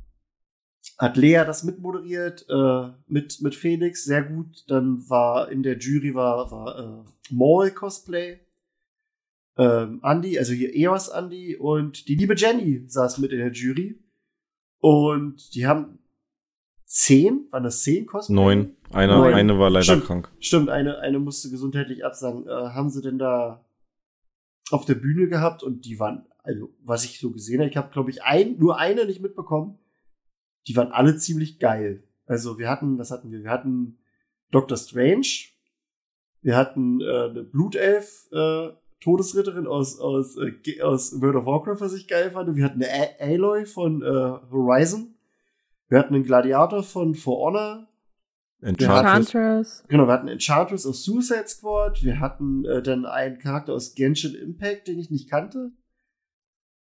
hat Lea das mitmoderiert, äh, mit, mit Felix, sehr gut. Dann war in der Jury war, war äh, Maul Cosplay ähm, Andy, also hier EOS Andy und die liebe Jenny saß mit in der Jury. Und die haben zehn, waren das zehn Cosplay? Neun. Eine, Neun. eine war leider Stimmt. krank. Stimmt, eine, eine musste gesundheitlich absagen. Äh, haben sie denn da auf der Bühne gehabt und die waren, also was ich so gesehen habe, ich habe glaube ich ein, nur eine nicht mitbekommen. Die waren alle ziemlich geil. Also wir hatten, was hatten wir? Wir hatten Doctor Strange, wir hatten äh, eine Blutelf äh, Todesritterin aus aus äh, aus World of Warcraft, was ich geil fand. Wir hatten eine A Aloy von äh, Horizon. Wir hatten einen Gladiator von For Honor. Enchantress. Enchantress. Genau, wir hatten Enchantress aus Suicide Squad, wir hatten äh, dann einen Charakter aus Genshin Impact, den ich nicht kannte.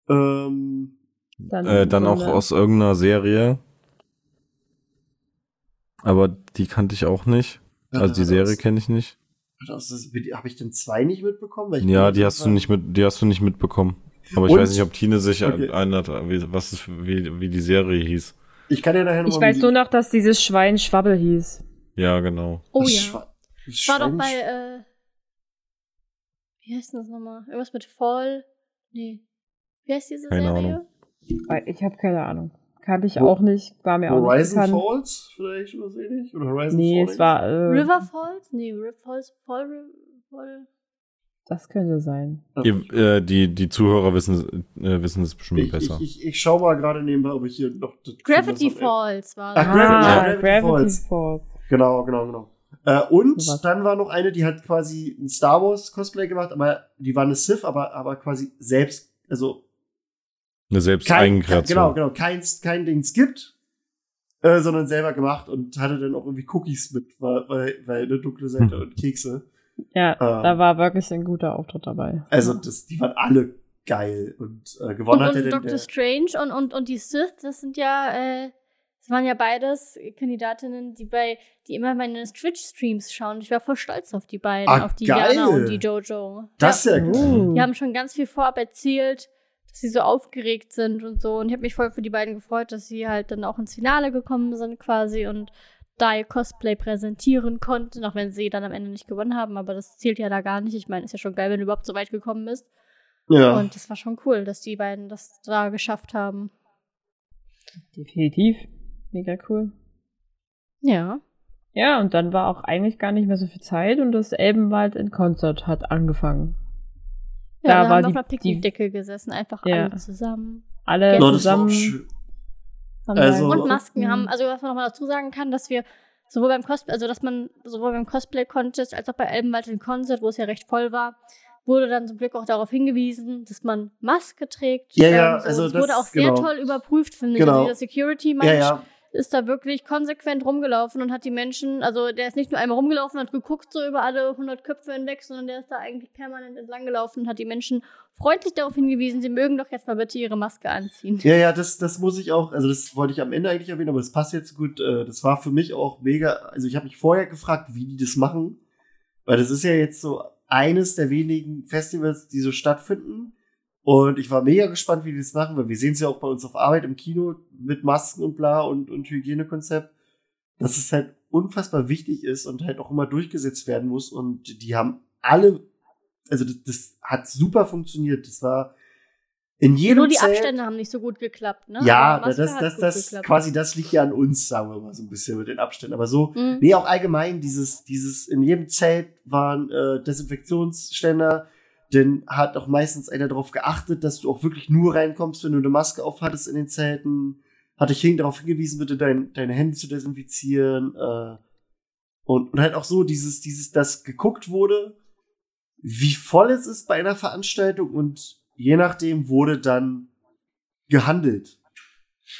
Ähm, Dann, Äh, dann auch aus irgendeiner Serie. Aber die kannte ich auch nicht. Also die Serie kenne ich nicht. Habe ich denn zwei nicht mitbekommen? Weil ich Ja, die hast du nicht mit, die hast du nicht mitbekommen. Aber ich Und- weiß nicht, ob Tine sich Okay. erinnert, wie, was wie, wie die Serie hieß. Ich kann ja nachher noch Ich mal weiß nur noch, dass dieses Schwein Schwabbel hieß. Ja, genau. Oh das ja. Schwa- das War doch bei, äh, wie heißt denn das nochmal? Irgendwas mit Fall? Nee. Wie heißt diese Keine Serie? Ahnung. Ich habe keine Ahnung. Kannte ich Ho- auch nicht, war mir auch nicht Horizon bekannt. Falls vielleicht oder so ähnlich? Oder Horizon Nee, Falling? es war. Äh, River Falls? Nee, River Falls, Fall, Fall. Das könnte sein. Ihr, äh, die, die Zuhörer wissen, äh, wissen es bestimmt Ich, besser. ich, ich, ich schau mal gerade nebenbei, ob ich hier noch. Gravity was Falls war Ach, das. Gravity- ja, ah, Gravity Gravity Falls. Falls. Genau, genau, genau. Äh, und Sowas. dann war noch eine, die hat quasi ein Star Wars Cosplay gemacht, aber die war eine Sith, aber, aber quasi selbst, also Eine selbst kein, Eigenkreation. genau, genau, kein, kein Ding gibt, äh, sondern selber gemacht und hatte dann auch irgendwie Cookies mit, weil, weil, weil eine dunkle Seite Hm. und Kekse. Ja, Ähm. da war wirklich ein guter Auftritt dabei. Also das, die waren alle geil und äh, gewonnen Und, hat er und dann Doctor Strange und, und, und die Sith, das sind ja, äh, das waren ja beides Kandidatinnen, die bei, die immer meine Twitch-Streams schauen. Ich war voll stolz auf die beiden, Ah, auf die geil. Jana und die Jojo. Das ist ja geil. Die haben schon ganz viel vorab erzählt, dass sie so aufgeregt sind und so. Und ich habe mich voll für die beiden gefreut, dass sie halt dann auch ins Finale gekommen sind quasi und da ihr Cosplay präsentieren konnten, auch wenn sie dann am Ende nicht gewonnen haben. Aber das zählt ja da gar nicht. Ich meine, ist ja schon geil, wenn du überhaupt so weit gekommen bist. Ja. Und das war schon cool, dass die beiden das da geschafft haben. Definitiv. Mega cool. Ja. Ja, und dann war auch eigentlich gar nicht mehr so viel Zeit und das Elbenwald in Konzert hat angefangen. Ja, Da da war haben wir die- auf einer Picknickdecke gesessen, einfach Ja. alle zusammen. Alle auch zusammen. Also- Und Masken Mhm. haben, also was man nochmal dazu sagen kann, dass wir sowohl beim Cosplay, also dass man sowohl beim Cosplay-Contest als auch bei Elbenwald im Konzert, wo es ja recht voll war, wurde dann zum Glück auch darauf hingewiesen, dass man Maske trägt. Ja, ja, Ähm, so. also das- wurde auch sehr genau. toll überprüft, finde ich. Genau. Also dieser Security-Mensch Ja, ja. Ist da wirklich konsequent rumgelaufen und hat die Menschen, also der ist nicht nur einmal rumgelaufen und hat geguckt so über alle 100 Köpfe hinweg, sondern der ist da eigentlich permanent entlang gelaufen und hat die Menschen freundlich darauf hingewiesen, sie mögen doch jetzt mal bitte ihre Maske anziehen. Ja, ja, das, das muss ich auch, also das wollte ich am Ende eigentlich erwähnen, aber das passt jetzt gut. Äh, Das war für mich auch mega, also ich habe mich vorher gefragt, wie die das machen, weil das ist ja jetzt so eines der wenigen Festivals, die so stattfinden. Und ich war mega gespannt, wie die das machen, weil wir sehen es ja auch bei uns auf Arbeit im Kino mit Masken und bla und, und Hygienekonzept, dass es halt unfassbar wichtig ist und halt auch immer durchgesetzt werden muss. Und die haben alle, also das, das hat super funktioniert. Das war in jedem Nur die Zelt, Abstände haben nicht so gut geklappt, ne? ja, das, das, das, geklappt. quasi, das liegt ja an uns, sagen wir mal so ein bisschen mit den Abständen. Aber so, Mhm. nee, auch allgemein, dieses, dieses, in jedem Zelt waren äh, Desinfektionsständer, denn hat auch meistens einer darauf geachtet, dass du auch wirklich nur reinkommst, wenn du eine Maske aufhattest in den Zelten. Hatte ich hin, darauf hingewiesen, bitte dein, deine Hände zu desinfizieren. Äh, und, und halt auch so, dieses, dieses, dass geguckt wurde, wie voll es ist bei einer Veranstaltung und je nachdem wurde dann gehandelt.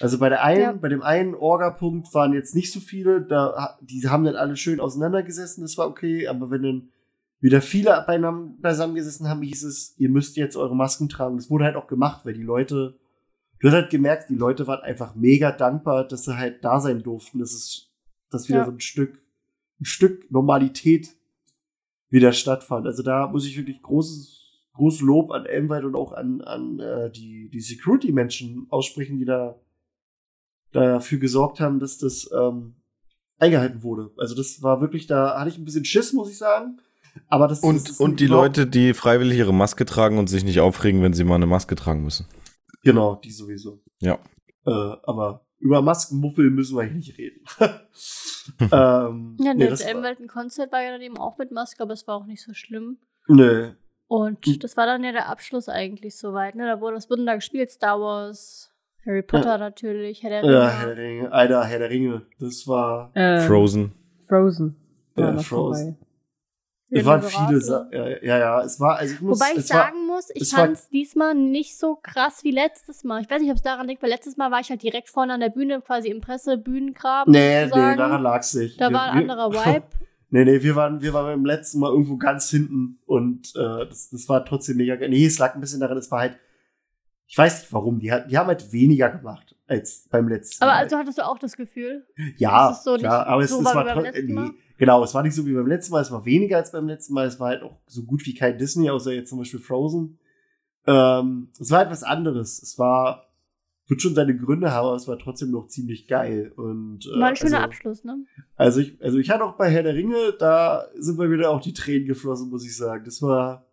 Also bei der einen, Ja. bei dem einen Orga-Punkt waren jetzt nicht so viele, da, die haben dann alle schön auseinandergesessen, das war okay, aber wenn dann wieder viele beieinander beisammengesessen haben, hieß es, ihr müsst jetzt eure Masken tragen. Das wurde halt auch gemacht, weil die Leute, du hast halt gemerkt, die Leute waren einfach mega dankbar, dass sie halt da sein durften. Das ist, dass wieder Ja. so ein Stück, ein Stück Normalität wieder stattfand. Also da muss ich wirklich großes, großes Lob an Elmwald und auch an, an äh, die, die Security-Menschen aussprechen, die da dafür gesorgt haben, dass das ähm, eingehalten wurde. Also das war wirklich, da hatte ich ein bisschen Schiss, muss ich sagen. Aber das das Und, ist und die Leute, die freiwillig ihre Maske tragen und sich nicht aufregen, wenn sie mal eine Maske tragen müssen. Genau, die sowieso. Ja. Äh, aber über Maskenmuffel müssen wir hier nicht reden. ähm, Ja, nee, das das war, ja dann eben auch mit Maske, aber es war auch nicht so schlimm. nö. Und Hm. das war dann ja der Abschluss eigentlich soweit. Ne? Da wurde, was wurden da gespielt? Star Wars, Harry Potter natürlich, Herr der Ringe. Ja, Herr der Ringe. Alter, Herr der Ringe. Das war. Äh, Frozen. Frozen. War Ja, Frozen. vorbei. Es waren viele Sachen. Ja, ja, ja, es war, also ich muss. Wobei ich es war, sagen muss, ich es fand es diesmal nicht so krass wie letztes Mal. Ich weiß nicht, ob es daran liegt, weil letztes Mal war ich halt direkt vorne an der Bühne, quasi im Presse-Bühnengraben. Nee, nee, sozusagen. daran lag's nicht. Da Wir- war ein anderer Vibe. Nee, nee, wir waren, wir waren beim letzten Mal irgendwo ganz hinten und äh, das, das war trotzdem mega geil. Nee, es lag ein bisschen daran, es war halt, ich weiß nicht warum, die, die haben halt weniger gemacht als beim letzten Aber Mal. also hattest du auch das Gefühl? ja, ist es so klar, nicht aber es, so es war war wie beim trotzdem, letzten Mal? nee, genau, es war nicht so wie beim letzten Mal, es war weniger als beim letzten Mal, es war halt auch so gut wie kein Disney, außer jetzt zum Beispiel Frozen. Ähm, es war etwas anderes. Es war, wird schon seine Gründe haben, aber es war trotzdem noch ziemlich geil. Und, äh, War ein schöner also, Abschluss, ne? also ich, also ich hatte auch bei Herr der Ringe, da sind bei mir dann auch die Tränen geflossen, muss ich sagen. Das war,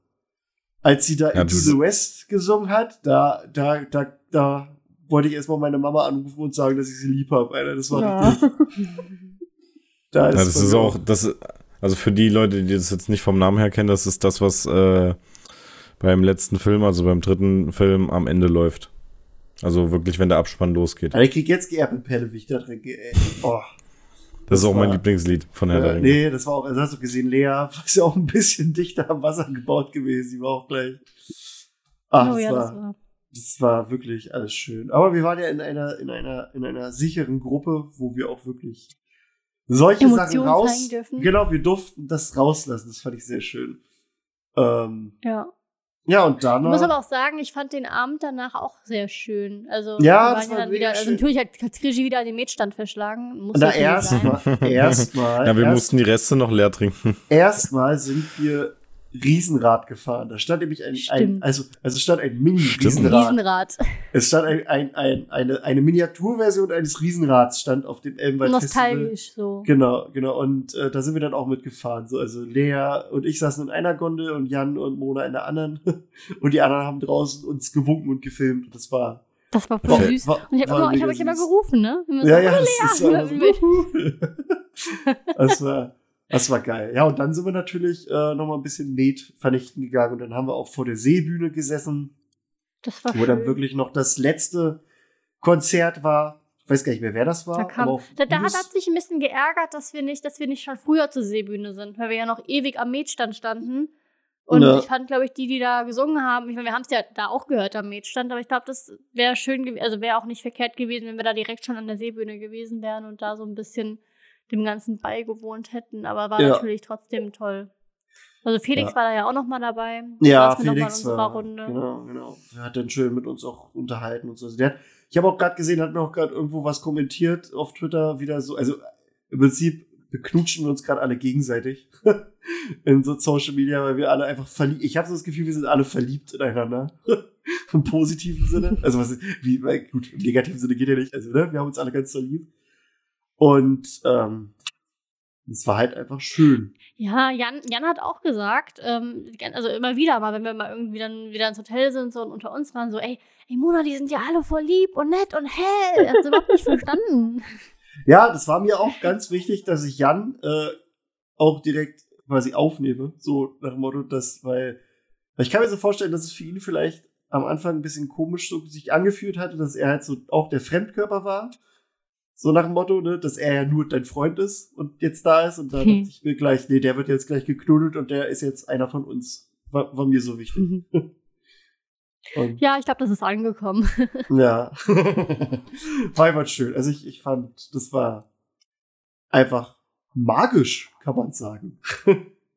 als sie da Ja, Into the West gesungen hat, da, da, da, da wollte ich erstmal meine Mama anrufen und sagen, dass ich sie lieb habe. Alter, das war Ja. richtig. Da Ja, das ist auch, das, also für die Leute, die das jetzt nicht vom Namen her kennen, das ist das, was äh, beim letzten Film, also beim dritten Film am Ende läuft. Also wirklich, wenn der Abspann losgeht. Alter, ich krieg jetzt Geerbelpelle, wie ich da trinke. Ey. Oh. Das ist das auch mein war- Lieblingslied von Herr der Äh, Ringe. nee, das war auch, also hast du gesehen, Lea ist ja auch ein bisschen dichter am Wasser gebaut gewesen. Die war auch gleich. Ach, oh das, ja, war, das war. Das war wirklich alles schön. Aber wir waren ja in einer, in einer, in einer sicheren Gruppe, wo wir auch wirklich solche Sachen Emotionen raus. zeigen dürfen. Genau, wir durften das rauslassen. Das fand ich sehr schön. Ähm, Ja. ja, und Ich danach. muss aber auch sagen, ich fand den Abend danach auch sehr schön. Also, Ja, wir das waren war dann wieder, also natürlich hat Katrigi wieder den Metstand verschlagen. Muss na, erstmal, erstmal, Ja, wir erst- mussten die Reste noch leer trinken. erstmal sind wir Riesenrad gefahren. Da stand nämlich ein, ein also, also stand ein. Mini-Riesenrad. Riesenrad. Es stand ein, ein, ein, eine, eine Miniaturversion eines Riesenrads stand auf dem Elbenwald Festival. Nostalgisch so. Genau, genau. Und äh, da sind wir dann auch mitgefahren. So, also Lea und ich saßen in einer Gondel und Jan und Mona in der anderen. Und die anderen haben draußen uns gewunken und gefilmt. Und das war. Das war voll war, süß. war, Und ich habe hab euch immer gerufen, ne? Immer Ja, so, ja, "Oh, das, ist Lea!" so, das war, das war geil. Ja, und dann sind wir natürlich äh, noch mal ein bisschen Met vernichten gegangen und dann haben wir auch vor der Seebühne gesessen, Das war wo dann schön. wirklich noch das letzte Konzert war Ich weiß gar nicht mehr, wer das war. Da, kam, da, da hat sich ein bisschen geärgert, dass wir nicht, dass wir nicht schon früher zur Seebühne sind, weil wir ja noch ewig am Metstand standen. Und Ja. ich fand, glaube ich, die, die da gesungen haben, ich meine, wir haben es ja da auch gehört am Metstand, aber ich glaube, das wäre schön gewesen, also wäre auch nicht verkehrt gewesen, wenn wir da direkt schon an der Seebühne gewesen wären und da so ein bisschen dem Ganzen beigewohnt hätten. Aber war Ja. natürlich trotzdem toll. Also Felix Ja. war da ja auch noch mal dabei. Ja, Saß mit noch mal in Felix unserer war, Runde. genau, genau. Er hat dann schön mit uns auch unterhalten und so. Also der, ich habe auch gerade gesehen, hat mir auch gerade irgendwo was kommentiert auf Twitter, wieder so, also im Prinzip beknutschen wir uns gerade alle gegenseitig in so Social Media, weil wir alle einfach verliebt, ich habe so das Gefühl, wir sind alle verliebt ineinander. Im positiven Sinne. Also was, wie, gut, im negativen Sinne geht ja nicht, also, ne, wir haben uns alle ganz so lieb. Und, ähm, es war halt einfach schön. Ja, Jan, Jan hat auch gesagt, ähm, also immer wieder mal, wenn wir mal irgendwie dann wieder ins Hotel sind so und unter uns waren, so, ey, ey Mona, die sind ja alle voll lieb und nett und hell. Er hat überhaupt nicht verstanden. Ja, das war mir auch ganz wichtig, dass ich Jan äh, auch direkt quasi aufnehme. So nach dem Motto, dass, weil, weil ich kann mir so vorstellen, dass es für ihn vielleicht am Anfang ein bisschen komisch so sich angefühlt hatte, dass er halt so auch der Fremdkörper war. So nach dem Motto, ne, dass er ja nur dein Freund ist und jetzt da ist. Und da Hm. dachte ich mir gleich, nee, der wird jetzt gleich geknuddelt und der ist jetzt einer von uns. War, war mir so wichtig. Und Ja, ich glaube, das ist angekommen. ja. war einfach schön. Also ich, ich fand, das war einfach magisch, kann man sagen.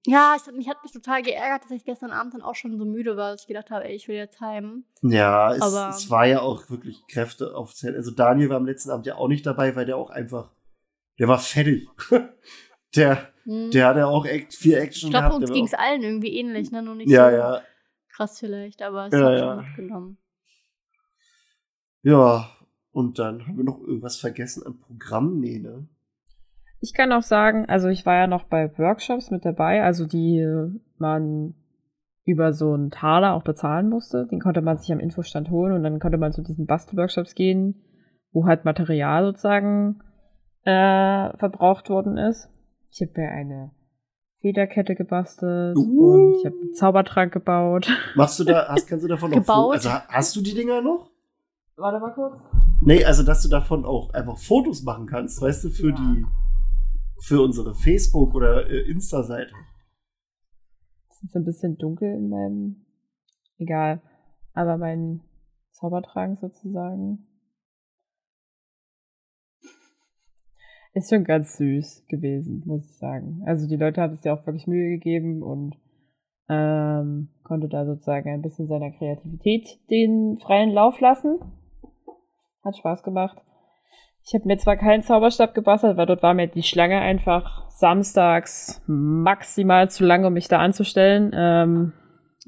Ja, ich, mich hat mich total geärgert, dass ich gestern Abend dann auch schon so müde war, dass ich gedacht habe, ey, ich will jetzt heim. Ja, es, es war ja auch wirklich Kräfte aufzählen. Also Daniel war am letzten Abend ja auch nicht dabei, weil der auch einfach, der war fertig. der, Hm. der hatte auch Act, viel Action ich glaube, gehabt. uns der war ging es allen irgendwie ähnlich, ne? Nur nicht Ja, so ja. krass vielleicht, aber es Ja, hat ja. schon mitgenommen. Ja. Und dann haben wir noch irgendwas vergessen an Programm? Nee, ne? Ich kann auch sagen, also ich war ja noch bei Workshops mit dabei, also die äh, man über so einen Taler auch bezahlen musste. Den konnte man sich am Infostand holen und dann konnte man zu diesen Bastelworkshops gehen, wo halt Material sozusagen äh, verbraucht worden ist. Ich habe mir eine Federkette gebastelt Uh. und ich habe einen Zaubertrank gebaut. Machst du da, hast, kannst du davon noch Gebaut? Fo- Also hast du die Dinger noch? Warte mal kurz. Nee, also dass du davon auch einfach Fotos machen kannst, weißt du, für Ja. die für unsere Facebook oder äh, Insta-Seite. Es ist ein bisschen dunkel in meinem. Egal. Aber mein Zaubertrank sozusagen. Ist schon ganz süß gewesen, muss ich sagen. Also die Leute haben es ja auch wirklich Mühe gegeben und ähm, konnte da sozusagen ein bisschen seiner Kreativität den freien Lauf lassen. Hat Spaß gemacht. Ich habe mir zwar keinen Zauberstab gebastelt, weil dort war mir die Schlange einfach samstags maximal zu lang, um mich da anzustellen. Ähm,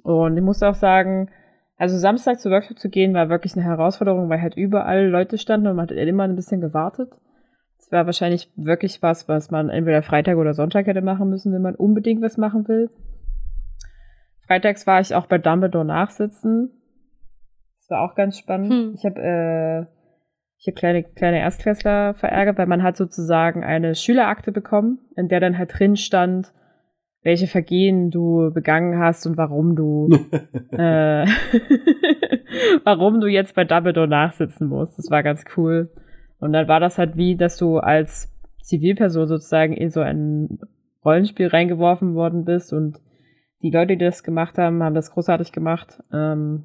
und ich muss auch sagen, also Samstag zu Workshop zu gehen, war wirklich eine Herausforderung, weil halt überall Leute standen und man hat immer ein bisschen gewartet. Das war wahrscheinlich wirklich was, was man entweder Freitag oder Sonntag hätte machen müssen, wenn man unbedingt was machen will. Freitags war ich auch bei Dumbledore nachsitzen. Das war auch ganz spannend. Hm. Ich habe äh, ich habe kleine, kleine Erstklässler verärgert, weil man hat sozusagen eine Schülerakte bekommen, in der dann halt drin stand, welche Vergehen du begangen hast und warum du äh, warum du jetzt bei Dumbledore nachsitzen musst. Das war ganz cool. Und dann war das halt wie, dass du als Zivilperson sozusagen in so ein Rollenspiel reingeworfen worden bist und die Leute, die das gemacht haben, haben das großartig gemacht. Ähm,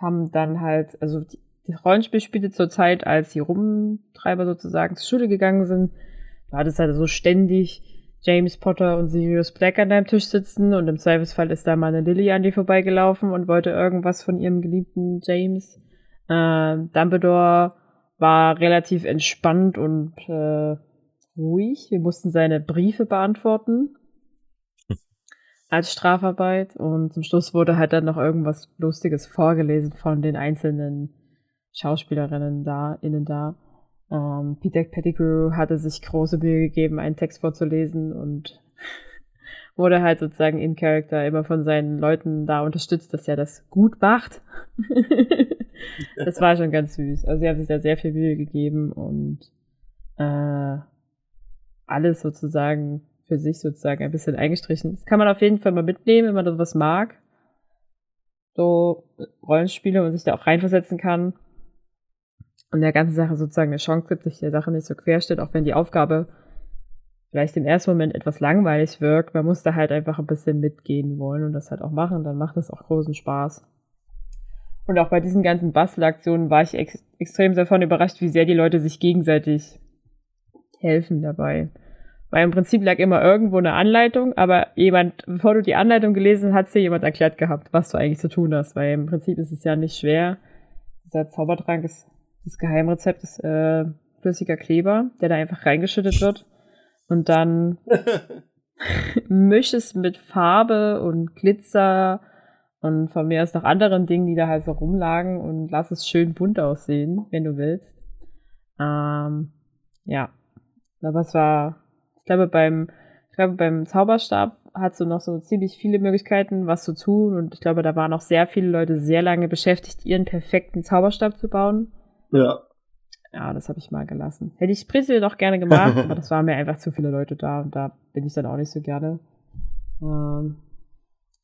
haben dann halt, also die, das Rollenspiel spielte zur Zeit, als die Rumtreiber sozusagen zur Schule gegangen sind. Du hattest halt so ständig James Potter und Sirius Black an deinem Tisch sitzen und im Zweifelsfall ist da mal eine Lily an dir vorbeigelaufen und wollte irgendwas von ihrem geliebten James. Ähm, Dumbledore war relativ entspannt und äh, ruhig. Wir mussten seine Briefe beantworten als Strafarbeit und zum Schluss wurde halt dann noch irgendwas Lustiges vorgelesen von den einzelnen Schauspielerinnen da, innen da. Ähm, Peter Pettigrew hatte sich große Mühe gegeben, einen Text vorzulesen und wurde halt sozusagen in Character immer von seinen Leuten da unterstützt, dass er das gut macht. das war schon ganz süß. Also sie haben sich da sehr viel Mühe gegeben und äh, alles sozusagen für sich sozusagen ein bisschen eingestrichen. Das kann man auf jeden Fall mal mitnehmen, wenn man sowas mag. So Rollenspiele und sich da auch reinversetzen kann. Und der ganzen Sache sozusagen eine Chance gibt, sich der Sache nicht so querstellt, auch wenn die Aufgabe vielleicht im ersten Moment etwas langweilig wirkt. Man muss da halt einfach ein bisschen mitgehen wollen und das halt auch machen, dann macht es auch großen Spaß. Und auch bei diesen ganzen Bastelaktionen war ich ex extrem davon überrascht, wie sehr die Leute sich gegenseitig helfen dabei. Weil im Prinzip lag immer irgendwo eine Anleitung, aber jemand, bevor du die Anleitung gelesen hast, hat dir jemand erklärt gehabt, was du eigentlich zu tun hast. Weil im Prinzip ist es ja nicht schwer. Dieser Zaubertrank ist das Geheimrezept ist äh, flüssiger Kleber, der da einfach reingeschüttet wird. Und dann misch es mit Farbe und Glitzer und von mir aus noch anderen Dingen, die da halt so rumlagen und lass es schön bunt aussehen, wenn du willst. Ähm, ja. Aber es war, ich glaube, beim, ich glaube, beim Zauberstab hast du noch so ziemlich viele Möglichkeiten, was zu tun. Und ich glaube, da waren noch sehr viele Leute sehr lange beschäftigt, ihren perfekten Zauberstab zu bauen. Ja. Ja, das habe ich mal gelassen. Hätte ich prinzipiell doch gerne gemacht, aber das waren mir einfach zu viele Leute da und da bin ich dann auch nicht so gerne. Ähm,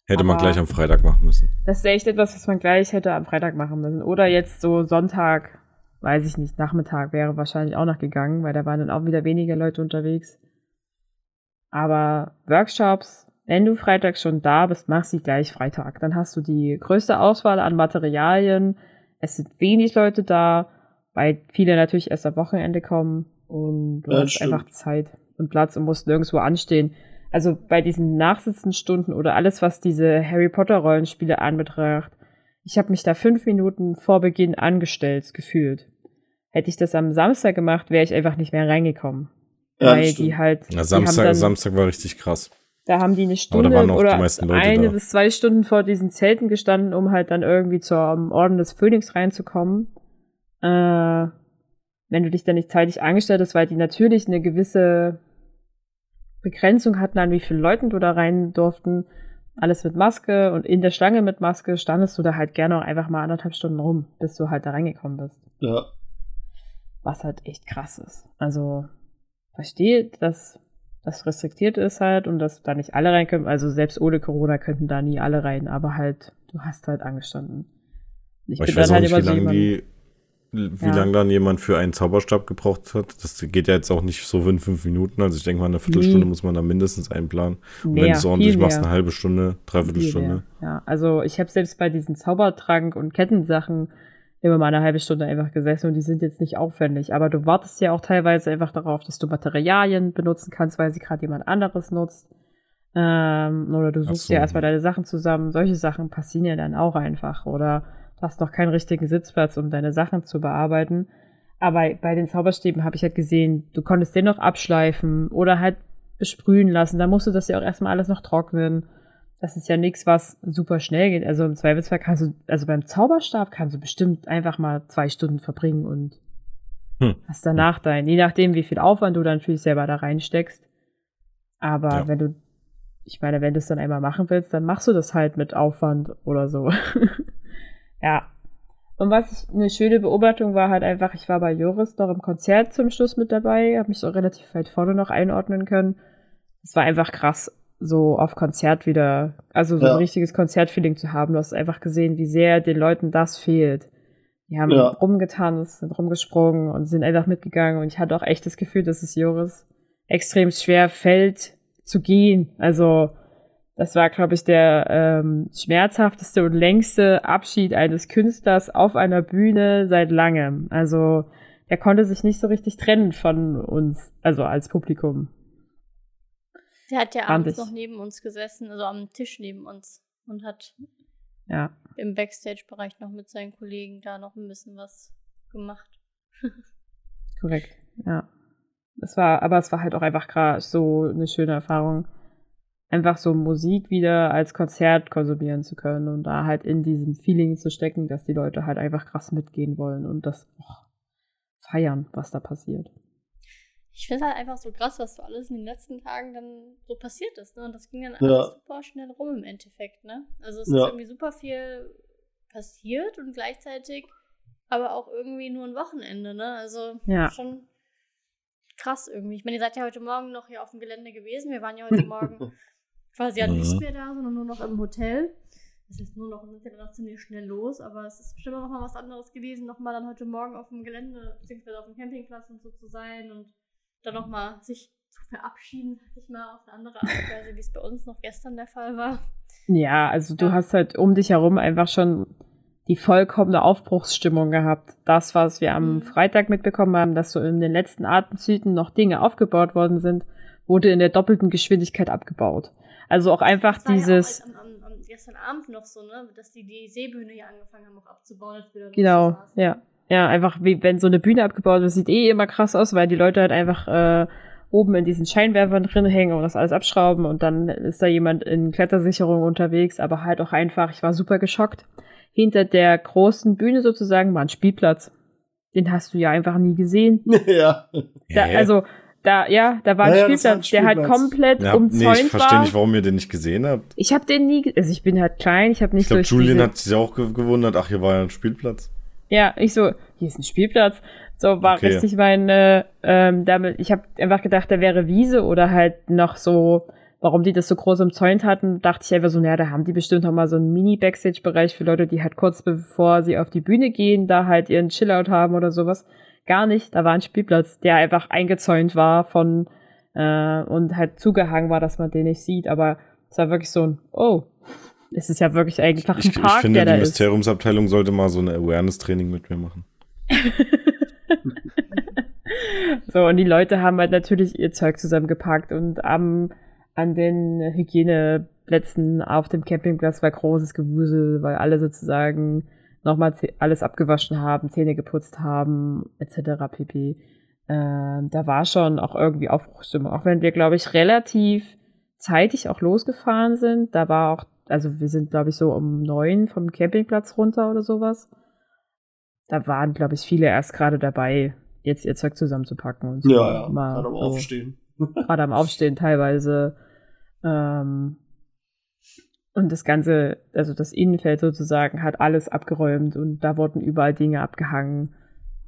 Hätte man gleich am Freitag machen müssen. Das ist echt etwas, was man gleich hätte am Freitag machen müssen. Oder jetzt so Sonntag, weiß ich nicht, Nachmittag wäre wahrscheinlich auch noch gegangen, weil da waren dann auch wieder weniger Leute unterwegs. Aber Workshops, wenn du Freitag schon da bist, mach sie gleich Freitag. Dann hast du die größte Auswahl an Materialien. Es sind wenig Leute da, weil viele natürlich erst am Wochenende kommen und du Ja, hast stimmt. einfach Zeit und Platz und musst nirgendwo anstehen. Also bei diesen Nachsitzenstunden oder alles, was diese Harry Potter Rollenspiele anbetracht, ich habe mich da fünf Minuten vor Beginn angestellt, gefühlt. Hätte ich das am Samstag gemacht, wäre ich einfach nicht mehr reingekommen. Ja, weil die halt, Na, die haben Samstag, dann, Samstag war richtig krass. da haben die eine Stunde die oder meisten Leute eine da. bis zwei Stunden vor diesen Zelten gestanden, um halt dann irgendwie zum Orden des Phönix reinzukommen. Äh, wenn du dich dann nicht zeitig angestellt hast, weil die natürlich eine gewisse Begrenzung hatten, an wie viele Leuten du da rein durften. Alles mit Maske und in der Schlange mit Maske standest du da halt gerne auch einfach mal anderthalb Stunden rum, bis du halt da reingekommen bist. Ja. Was halt echt krass ist. Also, verstehe, dass das restriktiert ist halt und dass da nicht alle rein können. Also selbst ohne Corona könnten da nie alle rein, aber halt, du hast halt angestanden. Ich, ich weiß auch nicht, wie halt so lange jemand- die, wie Ja. lange dann jemand für einen Zauberstab gebraucht hat. Das geht ja jetzt auch nicht so in fünf Minuten. Also ich denke mal, eine Viertelstunde Nee. muss man da mindestens einplanen. Und mehr, wenn du es ordentlich machst, eine halbe Stunde, dreiviertel Stunde. Ja, also ich habe selbst bei diesen Zaubertrank und Kettensachen immer mal eine halbe Stunde einfach gesessen und die sind jetzt nicht aufwendig. Aber du wartest ja auch teilweise einfach darauf, dass du Materialien benutzen kannst, weil sie gerade jemand anderes nutzt. Ähm, oder du suchst so. ja erstmal deine Sachen zusammen. Solche Sachen passieren ja dann auch einfach. Oder du hast noch keinen richtigen Sitzplatz, um deine Sachen zu bearbeiten. Aber bei den Zauberstäben habe ich halt gesehen, du konntest den noch abschleifen oder halt besprühen lassen. Da musst du das ja auch erstmal alles noch trocknen. Das ist ja nichts, was super schnell geht. Also im Zweifelsfall kannst du, also beim Zauberstab kannst du bestimmt einfach mal zwei Stunden verbringen und Hm. hast danach dein, je nachdem, wie viel Aufwand du dann natürlich selber da reinsteckst. Aber Ja. wenn du, ich meine, wenn du es dann einmal machen willst, dann machst du das halt mit Aufwand oder so. ja. Und was ich, eine schöne Beobachtung war halt einfach, ich war bei Joris noch im Konzert zum Schluss mit dabei, habe mich so relativ weit vorne noch einordnen können. Es war einfach krass, so auf Konzert wieder, also so Ja. ein richtiges Konzertfeeling zu haben. Du hast einfach gesehen, wie sehr den Leuten das fehlt. Die haben Ja. rumgetanzt, sind rumgesprungen und sind einfach mitgegangen. Und ich hatte auch echt das Gefühl, dass es Joris extrem schwer fällt zu gehen. Also das war, glaube ich, der ähm, schmerzhafteste und längste Abschied eines Künstlers auf einer Bühne seit langem. Also der konnte sich nicht so richtig trennen von uns, also als Publikum. Der hat ja Fand abends ich. noch neben uns gesessen, also am Tisch neben uns und hat Ja. im Backstage-Bereich noch mit seinen Kollegen da noch ein bisschen was gemacht. Korrekt, ja. Es war, aber es war halt auch einfach krass so eine schöne Erfahrung, einfach so Musik wieder als Konzert konsumieren zu können und da halt in diesem Feeling zu stecken, dass die Leute halt einfach krass mitgehen wollen und das auch feiern, was da passiert. Ich finde halt einfach so krass, was so alles in den letzten Tagen dann so passiert ist. Ne? Und das ging dann Ja. alles super schnell rum im Endeffekt. Ne? Also es Ja. ist irgendwie super viel passiert und gleichzeitig aber auch irgendwie nur ein Wochenende. Ne? Also Ja. schon krass irgendwie. Ich meine, ihr seid ja heute Morgen noch hier auf dem Gelände gewesen. Wir waren ja heute Morgen quasi ja nicht Mhm. mehr da, sondern nur noch im Hotel. das ist nur noch, sind ja dann noch ziemlich schnell los, aber es ist bestimmt noch mal was anderes gewesen, noch mal dann heute Morgen auf dem Gelände, beziehungsweise auf dem Campingplatz und so zu sein und dann noch mal sich zu verabschieden, sag ich mal, auf eine andere Art und Weise, wie es bei uns noch gestern der Fall war. Ja, also du Ja. hast halt um dich herum einfach schon die vollkommene Aufbruchsstimmung gehabt. Das, was wir am Mhm. Freitag mitbekommen haben, dass so in den letzten Atemzügen noch Dinge aufgebaut worden sind, wurde in der doppelten Geschwindigkeit abgebaut. Also auch einfach Das war dieses, ja auch am, am, am gestern Abend noch so, ne, dass die die Seebühne hier angefangen haben, auch abzubauen. Genau, ja. Ja, einfach wie wenn so eine Bühne abgebaut wird, sieht eh immer krass aus, weil die Leute halt einfach äh, oben in diesen Scheinwerfern drin hängen und das alles abschrauben und dann ist da jemand in Klettersicherung unterwegs, aber halt auch einfach, ich war super geschockt. Hinter der großen Bühne sozusagen war ein Spielplatz. Den hast du ja einfach nie gesehen. ja. Da, also, da, ja, da war ein Ja, ja, das war ein Spielplatz, der halt Spielplatz. komplett Ja, nee, umzäunt ich verstehe war. nicht, warum ihr den nicht gesehen habt. ich habe den nie, also ich bin halt klein, ich habe nicht Ich glaube, Julian hat sich auch ge gewundert, ach, hier war ja ein Spielplatz. Ja, ich so, hier ist ein Spielplatz. So war Okay. richtig mein, äh, ähm, damit, ich habe einfach gedacht, da wäre Wiese oder halt noch so, warum die das so groß umzäunt hatten, dachte ich einfach so, naja, da haben die bestimmt noch mal so einen Mini-Backstage-Bereich für Leute, die halt kurz bevor sie auf die Bühne gehen, da halt ihren Chillout haben oder sowas. Gar nicht, da war ein Spielplatz, der einfach eingezäunt war von, äh, und halt zugehangen war, dass man den nicht sieht, aber es war wirklich so ein, oh, es ist ja wirklich eigentlich ein Ich, ich Park, finde, der die ist. Mysteriumsabteilung sollte mal so ein Awareness-Training mit mir machen. So, und die Leute haben halt natürlich ihr Zeug zusammengepackt und am, an den Hygieneplätzen auf dem Campingplatz war großes Gewusel, weil alle sozusagen nochmal alles abgewaschen haben, Zähne geputzt haben, etc. pp. Ähm, da war schon auch irgendwie Aufbruchstimmung, auch wenn wir, glaube ich, relativ zeitig auch losgefahren sind. Da war auch, also wir sind, glaube ich, so um neun vom Campingplatz runter oder sowas. Da waren, glaube ich, viele erst gerade dabei, jetzt ihr Zeug zusammenzupacken und so. Ja, ja. Mal Gerade am so Aufstehen. gerade am Aufstehen teilweise. Ähm, und das Ganze, also das Innenfeld sozusagen, hat alles abgeräumt und da wurden überall Dinge abgehangen.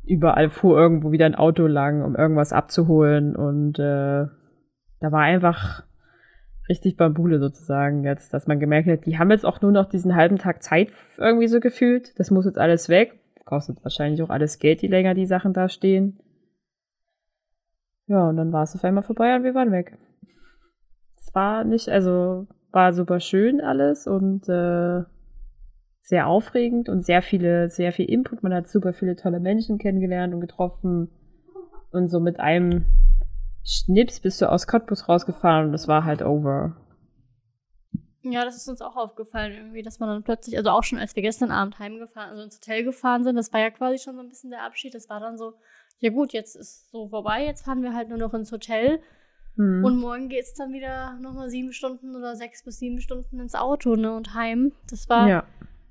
Überall fuhr irgendwo wieder ein Auto lang, um irgendwas abzuholen und äh, da war einfach richtig Bambule sozusagen jetzt, dass man gemerkt hat, die haben jetzt auch nur noch diesen halben Tag Zeit irgendwie so gefühlt. Das muss jetzt alles weg. Kostet wahrscheinlich auch alles Geld, je länger die Sachen da stehen. Ja, und dann war es auf einmal vorbei und wir waren weg. Es war nicht, also war super schön alles und äh, sehr aufregend und sehr viele, sehr viel Input. Man hat super viele tolle Menschen kennengelernt und getroffen und so mit einem Schnips bist du aus Cottbus rausgefahren und es war halt over. Ja, das ist uns auch aufgefallen irgendwie, dass man dann plötzlich, also auch schon als wir gestern Abend heimgefahren, also ins Hotel gefahren sind, das war ja quasi schon so ein bisschen der Abschied. Das war dann so, ja gut, jetzt ist so vorbei, jetzt fahren wir halt nur noch ins Hotel Hm. und morgen geht's dann wieder nochmal sieben Stunden oder sechs bis sieben Stunden ins Auto, ne, und heim. Das war ja,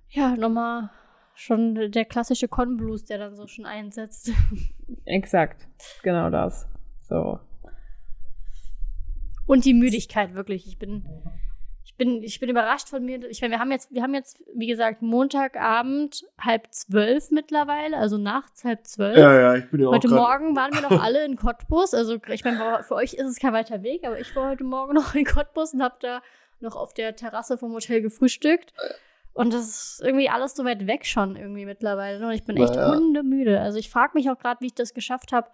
ja, nochmal schon der klassische Con-Blues, der dann so schon einsetzt. exakt. Genau das. So. Und die Müdigkeit, wirklich. Ich bin, bin, ich bin überrascht von mir. Ich meine, wir haben jetzt, wir haben jetzt, wie gesagt, Montagabend halb zwölf mittlerweile, also nachts halb zwölf. Ja, ja, ich bin ja auch Heute Morgen waren wir noch alle in Cottbus. Also ich meine, für euch ist es kein weiter Weg, aber ich war heute Morgen noch in Cottbus und habe da noch auf der Terrasse vom Hotel gefrühstückt. Und das ist irgendwie alles so weit weg schon irgendwie mittlerweile. ne? Und ich bin echt Naja. hundemüde. Also ich frage mich auch gerade, wie ich das geschafft habe,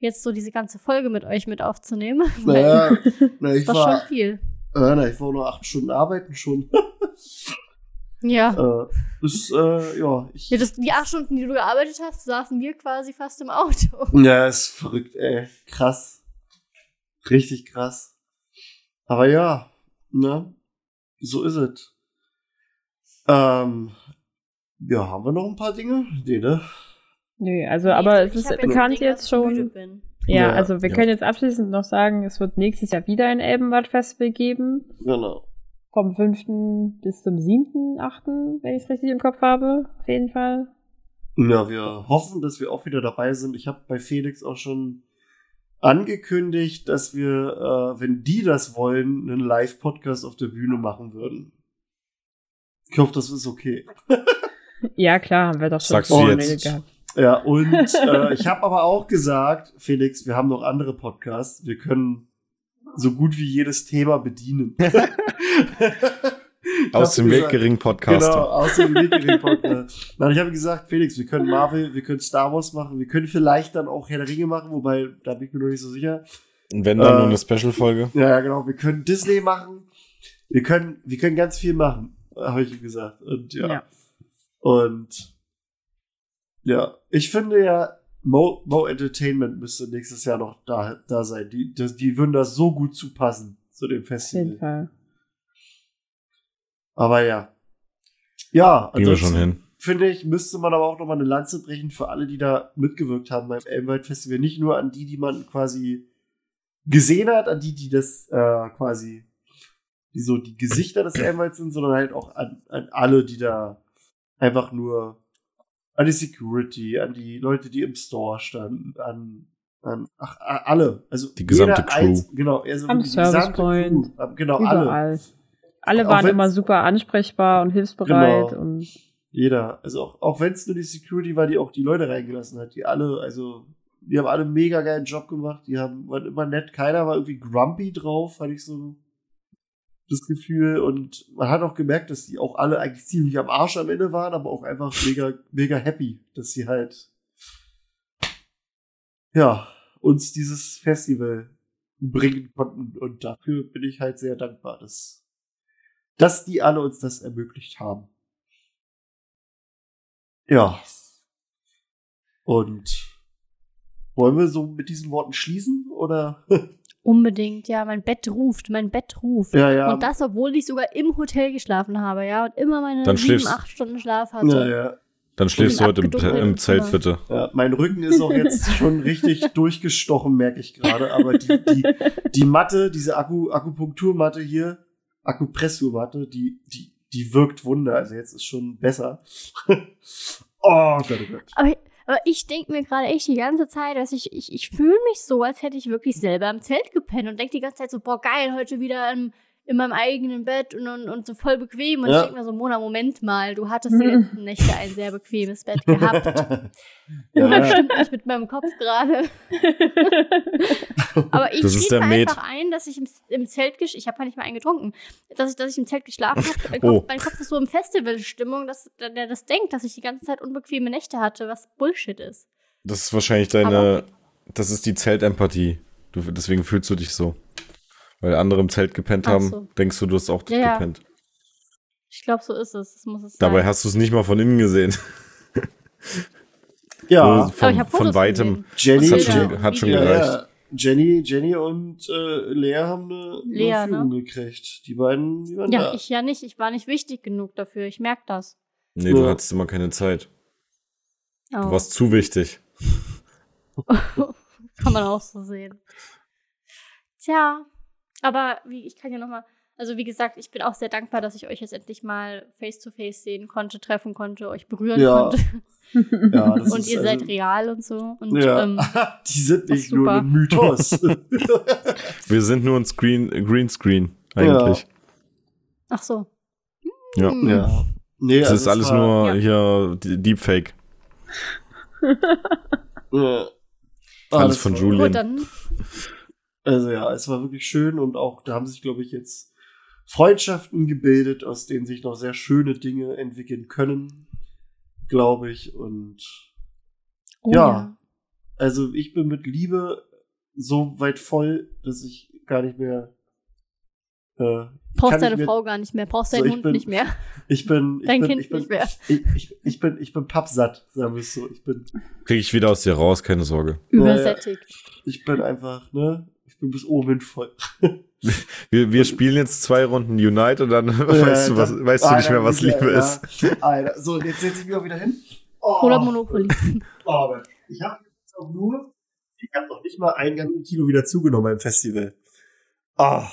jetzt so diese ganze Folge mit euch mit aufzunehmen. Naja, na, das ich war, war, schon viel. Äh, na, ich war nur acht Stunden arbeiten schon. Ja. äh, das, äh, ja, ich, ja das, die acht Stunden, die du gearbeitet hast, saßen wir quasi fast im Auto. ja, ist verrückt, ey. Krass. Richtig krass. Aber ja, ne? So ist es. Ähm, ja, haben wir noch ein paar Dinge? Nee, ne? Nö, also, aber es ist bekannt jetzt schon. Ja, Ja, also wir ja. können jetzt abschließend noch sagen, es wird nächstes Jahr wieder ein Elbenbad Festival geben. Genau. Vom 5. bis zum 7., 8., wenn ich es richtig im Kopf habe. Auf jeden Fall. Ja, wir hoffen, dass wir auch wieder dabei sind. Ich habe bei Felix auch schon angekündigt, dass wir, äh, wenn die das wollen, einen Live-Podcast auf der Bühne machen würden. Ich hoffe, das ist okay. Ja, klar, haben wir doch schon Sagst du jetzt? gehabt. Ja, und äh, ich habe aber auch gesagt, Felix, wir haben noch andere Podcasts. Wir können so gut wie jedes Thema bedienen. Aus dem gesagt- Weggering Podcast. Genau, aus dem Weggering Podcast. Nein, ich habe gesagt, Felix, wir können Marvel, wir können Star Wars machen, wir können vielleicht dann auch Herr der Ringe machen, wobei, da bin ich mir noch nicht so sicher. Und wenn dann Äh, nur eine Special-Folge. Ja, ja, genau. Wir können Disney machen. Wir können, wir können ganz viel machen, habe ich ihm gesagt. Und ja. Ja. Und ja, ich finde ja, Mo, Mo Entertainment müsste nächstes Jahr noch da, da sein. Die, das, die würden da so gut zu passen zu dem Auf jeden Festival. Fall. Aber ja. Ja, schon hin. finde ich, müsste man aber auch noch mal eine Lanze brechen für alle, die da mitgewirkt haben beim Elmwald Festival. Nicht nur an die, die man quasi gesehen hat, an die, die das äh, quasi, die so die Gesichter des Elmwalds sind, sondern halt auch an, an alle, die da einfach nur an die Security, an die Leute, die im Store standen, an, an ach, alle. Also Die gesamte jeder Crew. Einz- genau, also Am die gesamte Service Point. Crew. Genau, alle. Überall. Alle waren immer super ansprechbar und hilfsbereit Genau. und Jeder. Also auch, auch wenn es nur die Security war, die auch die Leute reingelassen hat. Die alle, also, die haben alle einen mega geilen Job gemacht. Die haben, waren immer nett. Keiner war irgendwie grumpy drauf, hatte ich so das Gefühl. Und man hat auch gemerkt, dass die auch alle eigentlich ziemlich am Arsch am Ende waren, aber auch einfach mega, mega happy, dass sie halt, ja, uns dieses Festival bringen konnten. Und dafür bin ich halt sehr dankbar, dass, dass die alle uns das ermöglicht haben. Ja. Und wollen wir so mit diesen Worten schließen? Oder? Unbedingt, ja. Mein Bett ruft, mein Bett ruft. ja, ja. Und das, obwohl ich sogar im Hotel geschlafen habe, ja. Und immer meine Dann sieben, acht Stunden Schlaf hatte. ja, ja. Dann schläfst du heute im, im Zelt, bitte. Ja, mein Rücken ist auch jetzt schon richtig durchgestochen, merke ich gerade. Aber die, die, die Matte, diese Akku, Akupunkturmatte hier, Akupressurmatte, die, die, die wirkt Wunder. Also jetzt ist schon besser. oh Gott, oh Gott. Aber, aber ich denke mir gerade echt die ganze Zeit, dass ich, ich, ich fühle mich so, als hätte ich wirklich selber im Zelt gepennt und denke die ganze Zeit so, boah, geil, heute wieder im, in meinem eigenen Bett und, und, und so voll bequem. Und Ja. ich denke mir so, Mona, Moment mal, du hattest die letzten Nächte ein sehr bequemes Bett gehabt. ja, Das stimmt nicht mit meinem Kopf gerade. Aber ich der mir Met. einfach ein, dass ich im, im Zelt, gesch- ich habe ja nicht mal einen getrunken, dass ich, dass ich im Zelt geschlafen habe. Mein, Oh. Kopf- mein Kopf ist so im Festivalstimmung, dass der, der das denkt, dass ich die ganze Zeit unbequeme Nächte hatte, was Bullshit ist. Das ist wahrscheinlich deine. Das ist die Zeltempathie. Du, deswegen fühlst du dich so. Weil andere im Zelt gepennt Ach haben, so. denkst du, du hast auch Ja, ja. gepennt. Ich glaube, so ist es. Das muss es Dabei sein. hast du es nicht mal von innen gesehen. ja. Aber von, von weitem. Jenny, Das hat schon, und hat schon. Ja, gereicht. ja. Jenny, Jenny und äh, Lea haben eine, Lea, eine Führung ne? gekriegt. Die beiden, die waren Ja, da. ich ja nicht. Ich war nicht wichtig genug dafür. Ich merke das. Nee, du Ja. hattest immer keine Zeit. Oh. Du warst zu wichtig. Kann man auch so sehen. Tja, aber wie, ich kann ja noch mal, also wie gesagt, ich bin auch sehr dankbar, dass ich euch jetzt endlich mal face to face sehen konnte, treffen konnte, euch berühren Ja, konnte. Ja, das und ist ihr also- seid real und so. Und Ja, ähm, die sind nicht nur ein Mythos. Wir sind nur ein Screen, Greenscreen, eigentlich. ach so. Ja. Hm. ja. Nee, Das also ist alles es war- nur hier die- Deepfake. Ja. Alles das von Julian. Gut, dann Also ja, es war wirklich schön und auch da haben sich, glaube ich, jetzt Freundschaften gebildet, aus denen sich noch sehr schöne Dinge entwickeln können, glaube ich. Und oh, Ja. also ich bin mit Liebe so weit voll, dass ich gar nicht mehr. Äh, Brauchst deine mir- Frau gar nicht mehr, brauchst So, deinen ich Hund bin- nicht mehr. ich bin. Ich Dein bin, Kind ich bin, nicht mehr. Ich, ich, ich bin, ich bin pappsatt, sagen wir es so. Ich bin, Krieg ich wieder aus dir raus, keine Sorge. Übersättigt. ich bin einfach, ne? Ich bin bis oben voll. Wir, wir spielen jetzt zwei Runden Unite und dann weißt du, was, dann- weißt du Ah, nicht mehr, was Liebe ja. ist. Alter, so, jetzt setze ich mich auch wieder hin. Oh, Cola Monopoly. oh, ich habe jetzt auch nur, ich habe noch nicht mal ein ganzes Kilo wieder zugenommen beim Festival. Ah.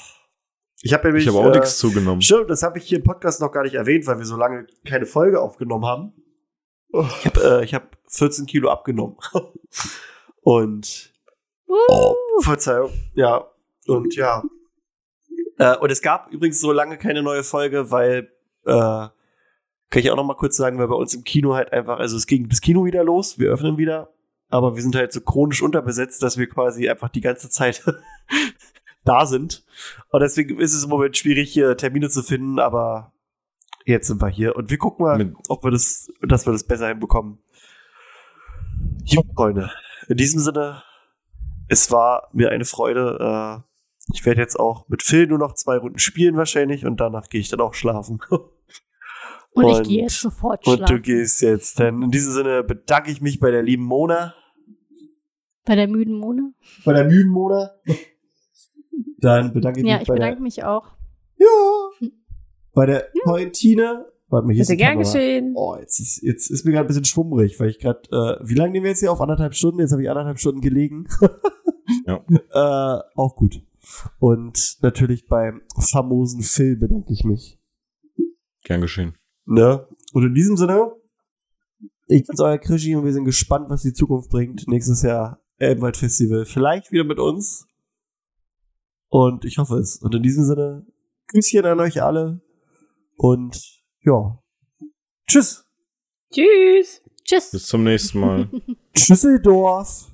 Ich habe nämlich. Ich habe auch äh, nichts zugenommen. Stimmt, das habe ich hier im Podcast noch gar nicht erwähnt, weil wir so lange keine Folge aufgenommen haben. Ich habe äh, ich hab 14 Kilo abgenommen. Und Uh, Verzeihung. Ja. Und ja. Äh, und es gab übrigens so lange keine neue Folge, weil, äh, kann ich auch noch mal kurz sagen, weil bei uns im Kino halt einfach, also es ging das Kino wieder los, wir öffnen wieder, aber wir sind halt so chronisch unterbesetzt, dass wir quasi einfach die ganze Zeit da sind. Und deswegen ist es im Moment schwierig, hier Termine zu finden, aber jetzt sind wir hier und wir gucken mal, Mit- ob wir das, dass wir das besser hinbekommen. Jo, Freunde, in diesem Sinne, es war mir eine Freude. Äh, ich werde jetzt auch mit Phil nur noch zwei Runden spielen wahrscheinlich und danach gehe ich dann auch schlafen. Und, ich Und- gehe jetzt sofort Und du schlafen. gehst jetzt. Denn in diesem Sinne bedanke ich mich bei der lieben Mona. Bei der müden Mona. Bei der müden Mona. Dann bedanke ich Ja, mich ich bei bedanke mich auch. der. Ja. Bei der Pointine. Warte mal, hier ist Bitte die gern Kamera. geschehen. Oh, jetzt ist, jetzt ist mir gerade ein bisschen schwummrig, weil ich gerade, äh, wie lange nehmen wir jetzt hier auf? Anderthalb Stunden? Jetzt habe ich anderthalb Stunden gelegen. Ja. äh, auch gut. Und natürlich beim famosen Phil bedanke ich mich. Gern geschehen. Ne? Und in diesem Sinne, ich bin's euer Krischi und wir sind gespannt, was die Zukunft bringt. Nächstes Jahr Elbenwald Festival. Vielleicht wieder mit uns. Und ich hoffe es. Und in diesem Sinne, Grüßchen an euch alle. Und ja. Tschüss. Tschüss. Tschüss. Bis zum nächsten Mal. Tschüsseldorf.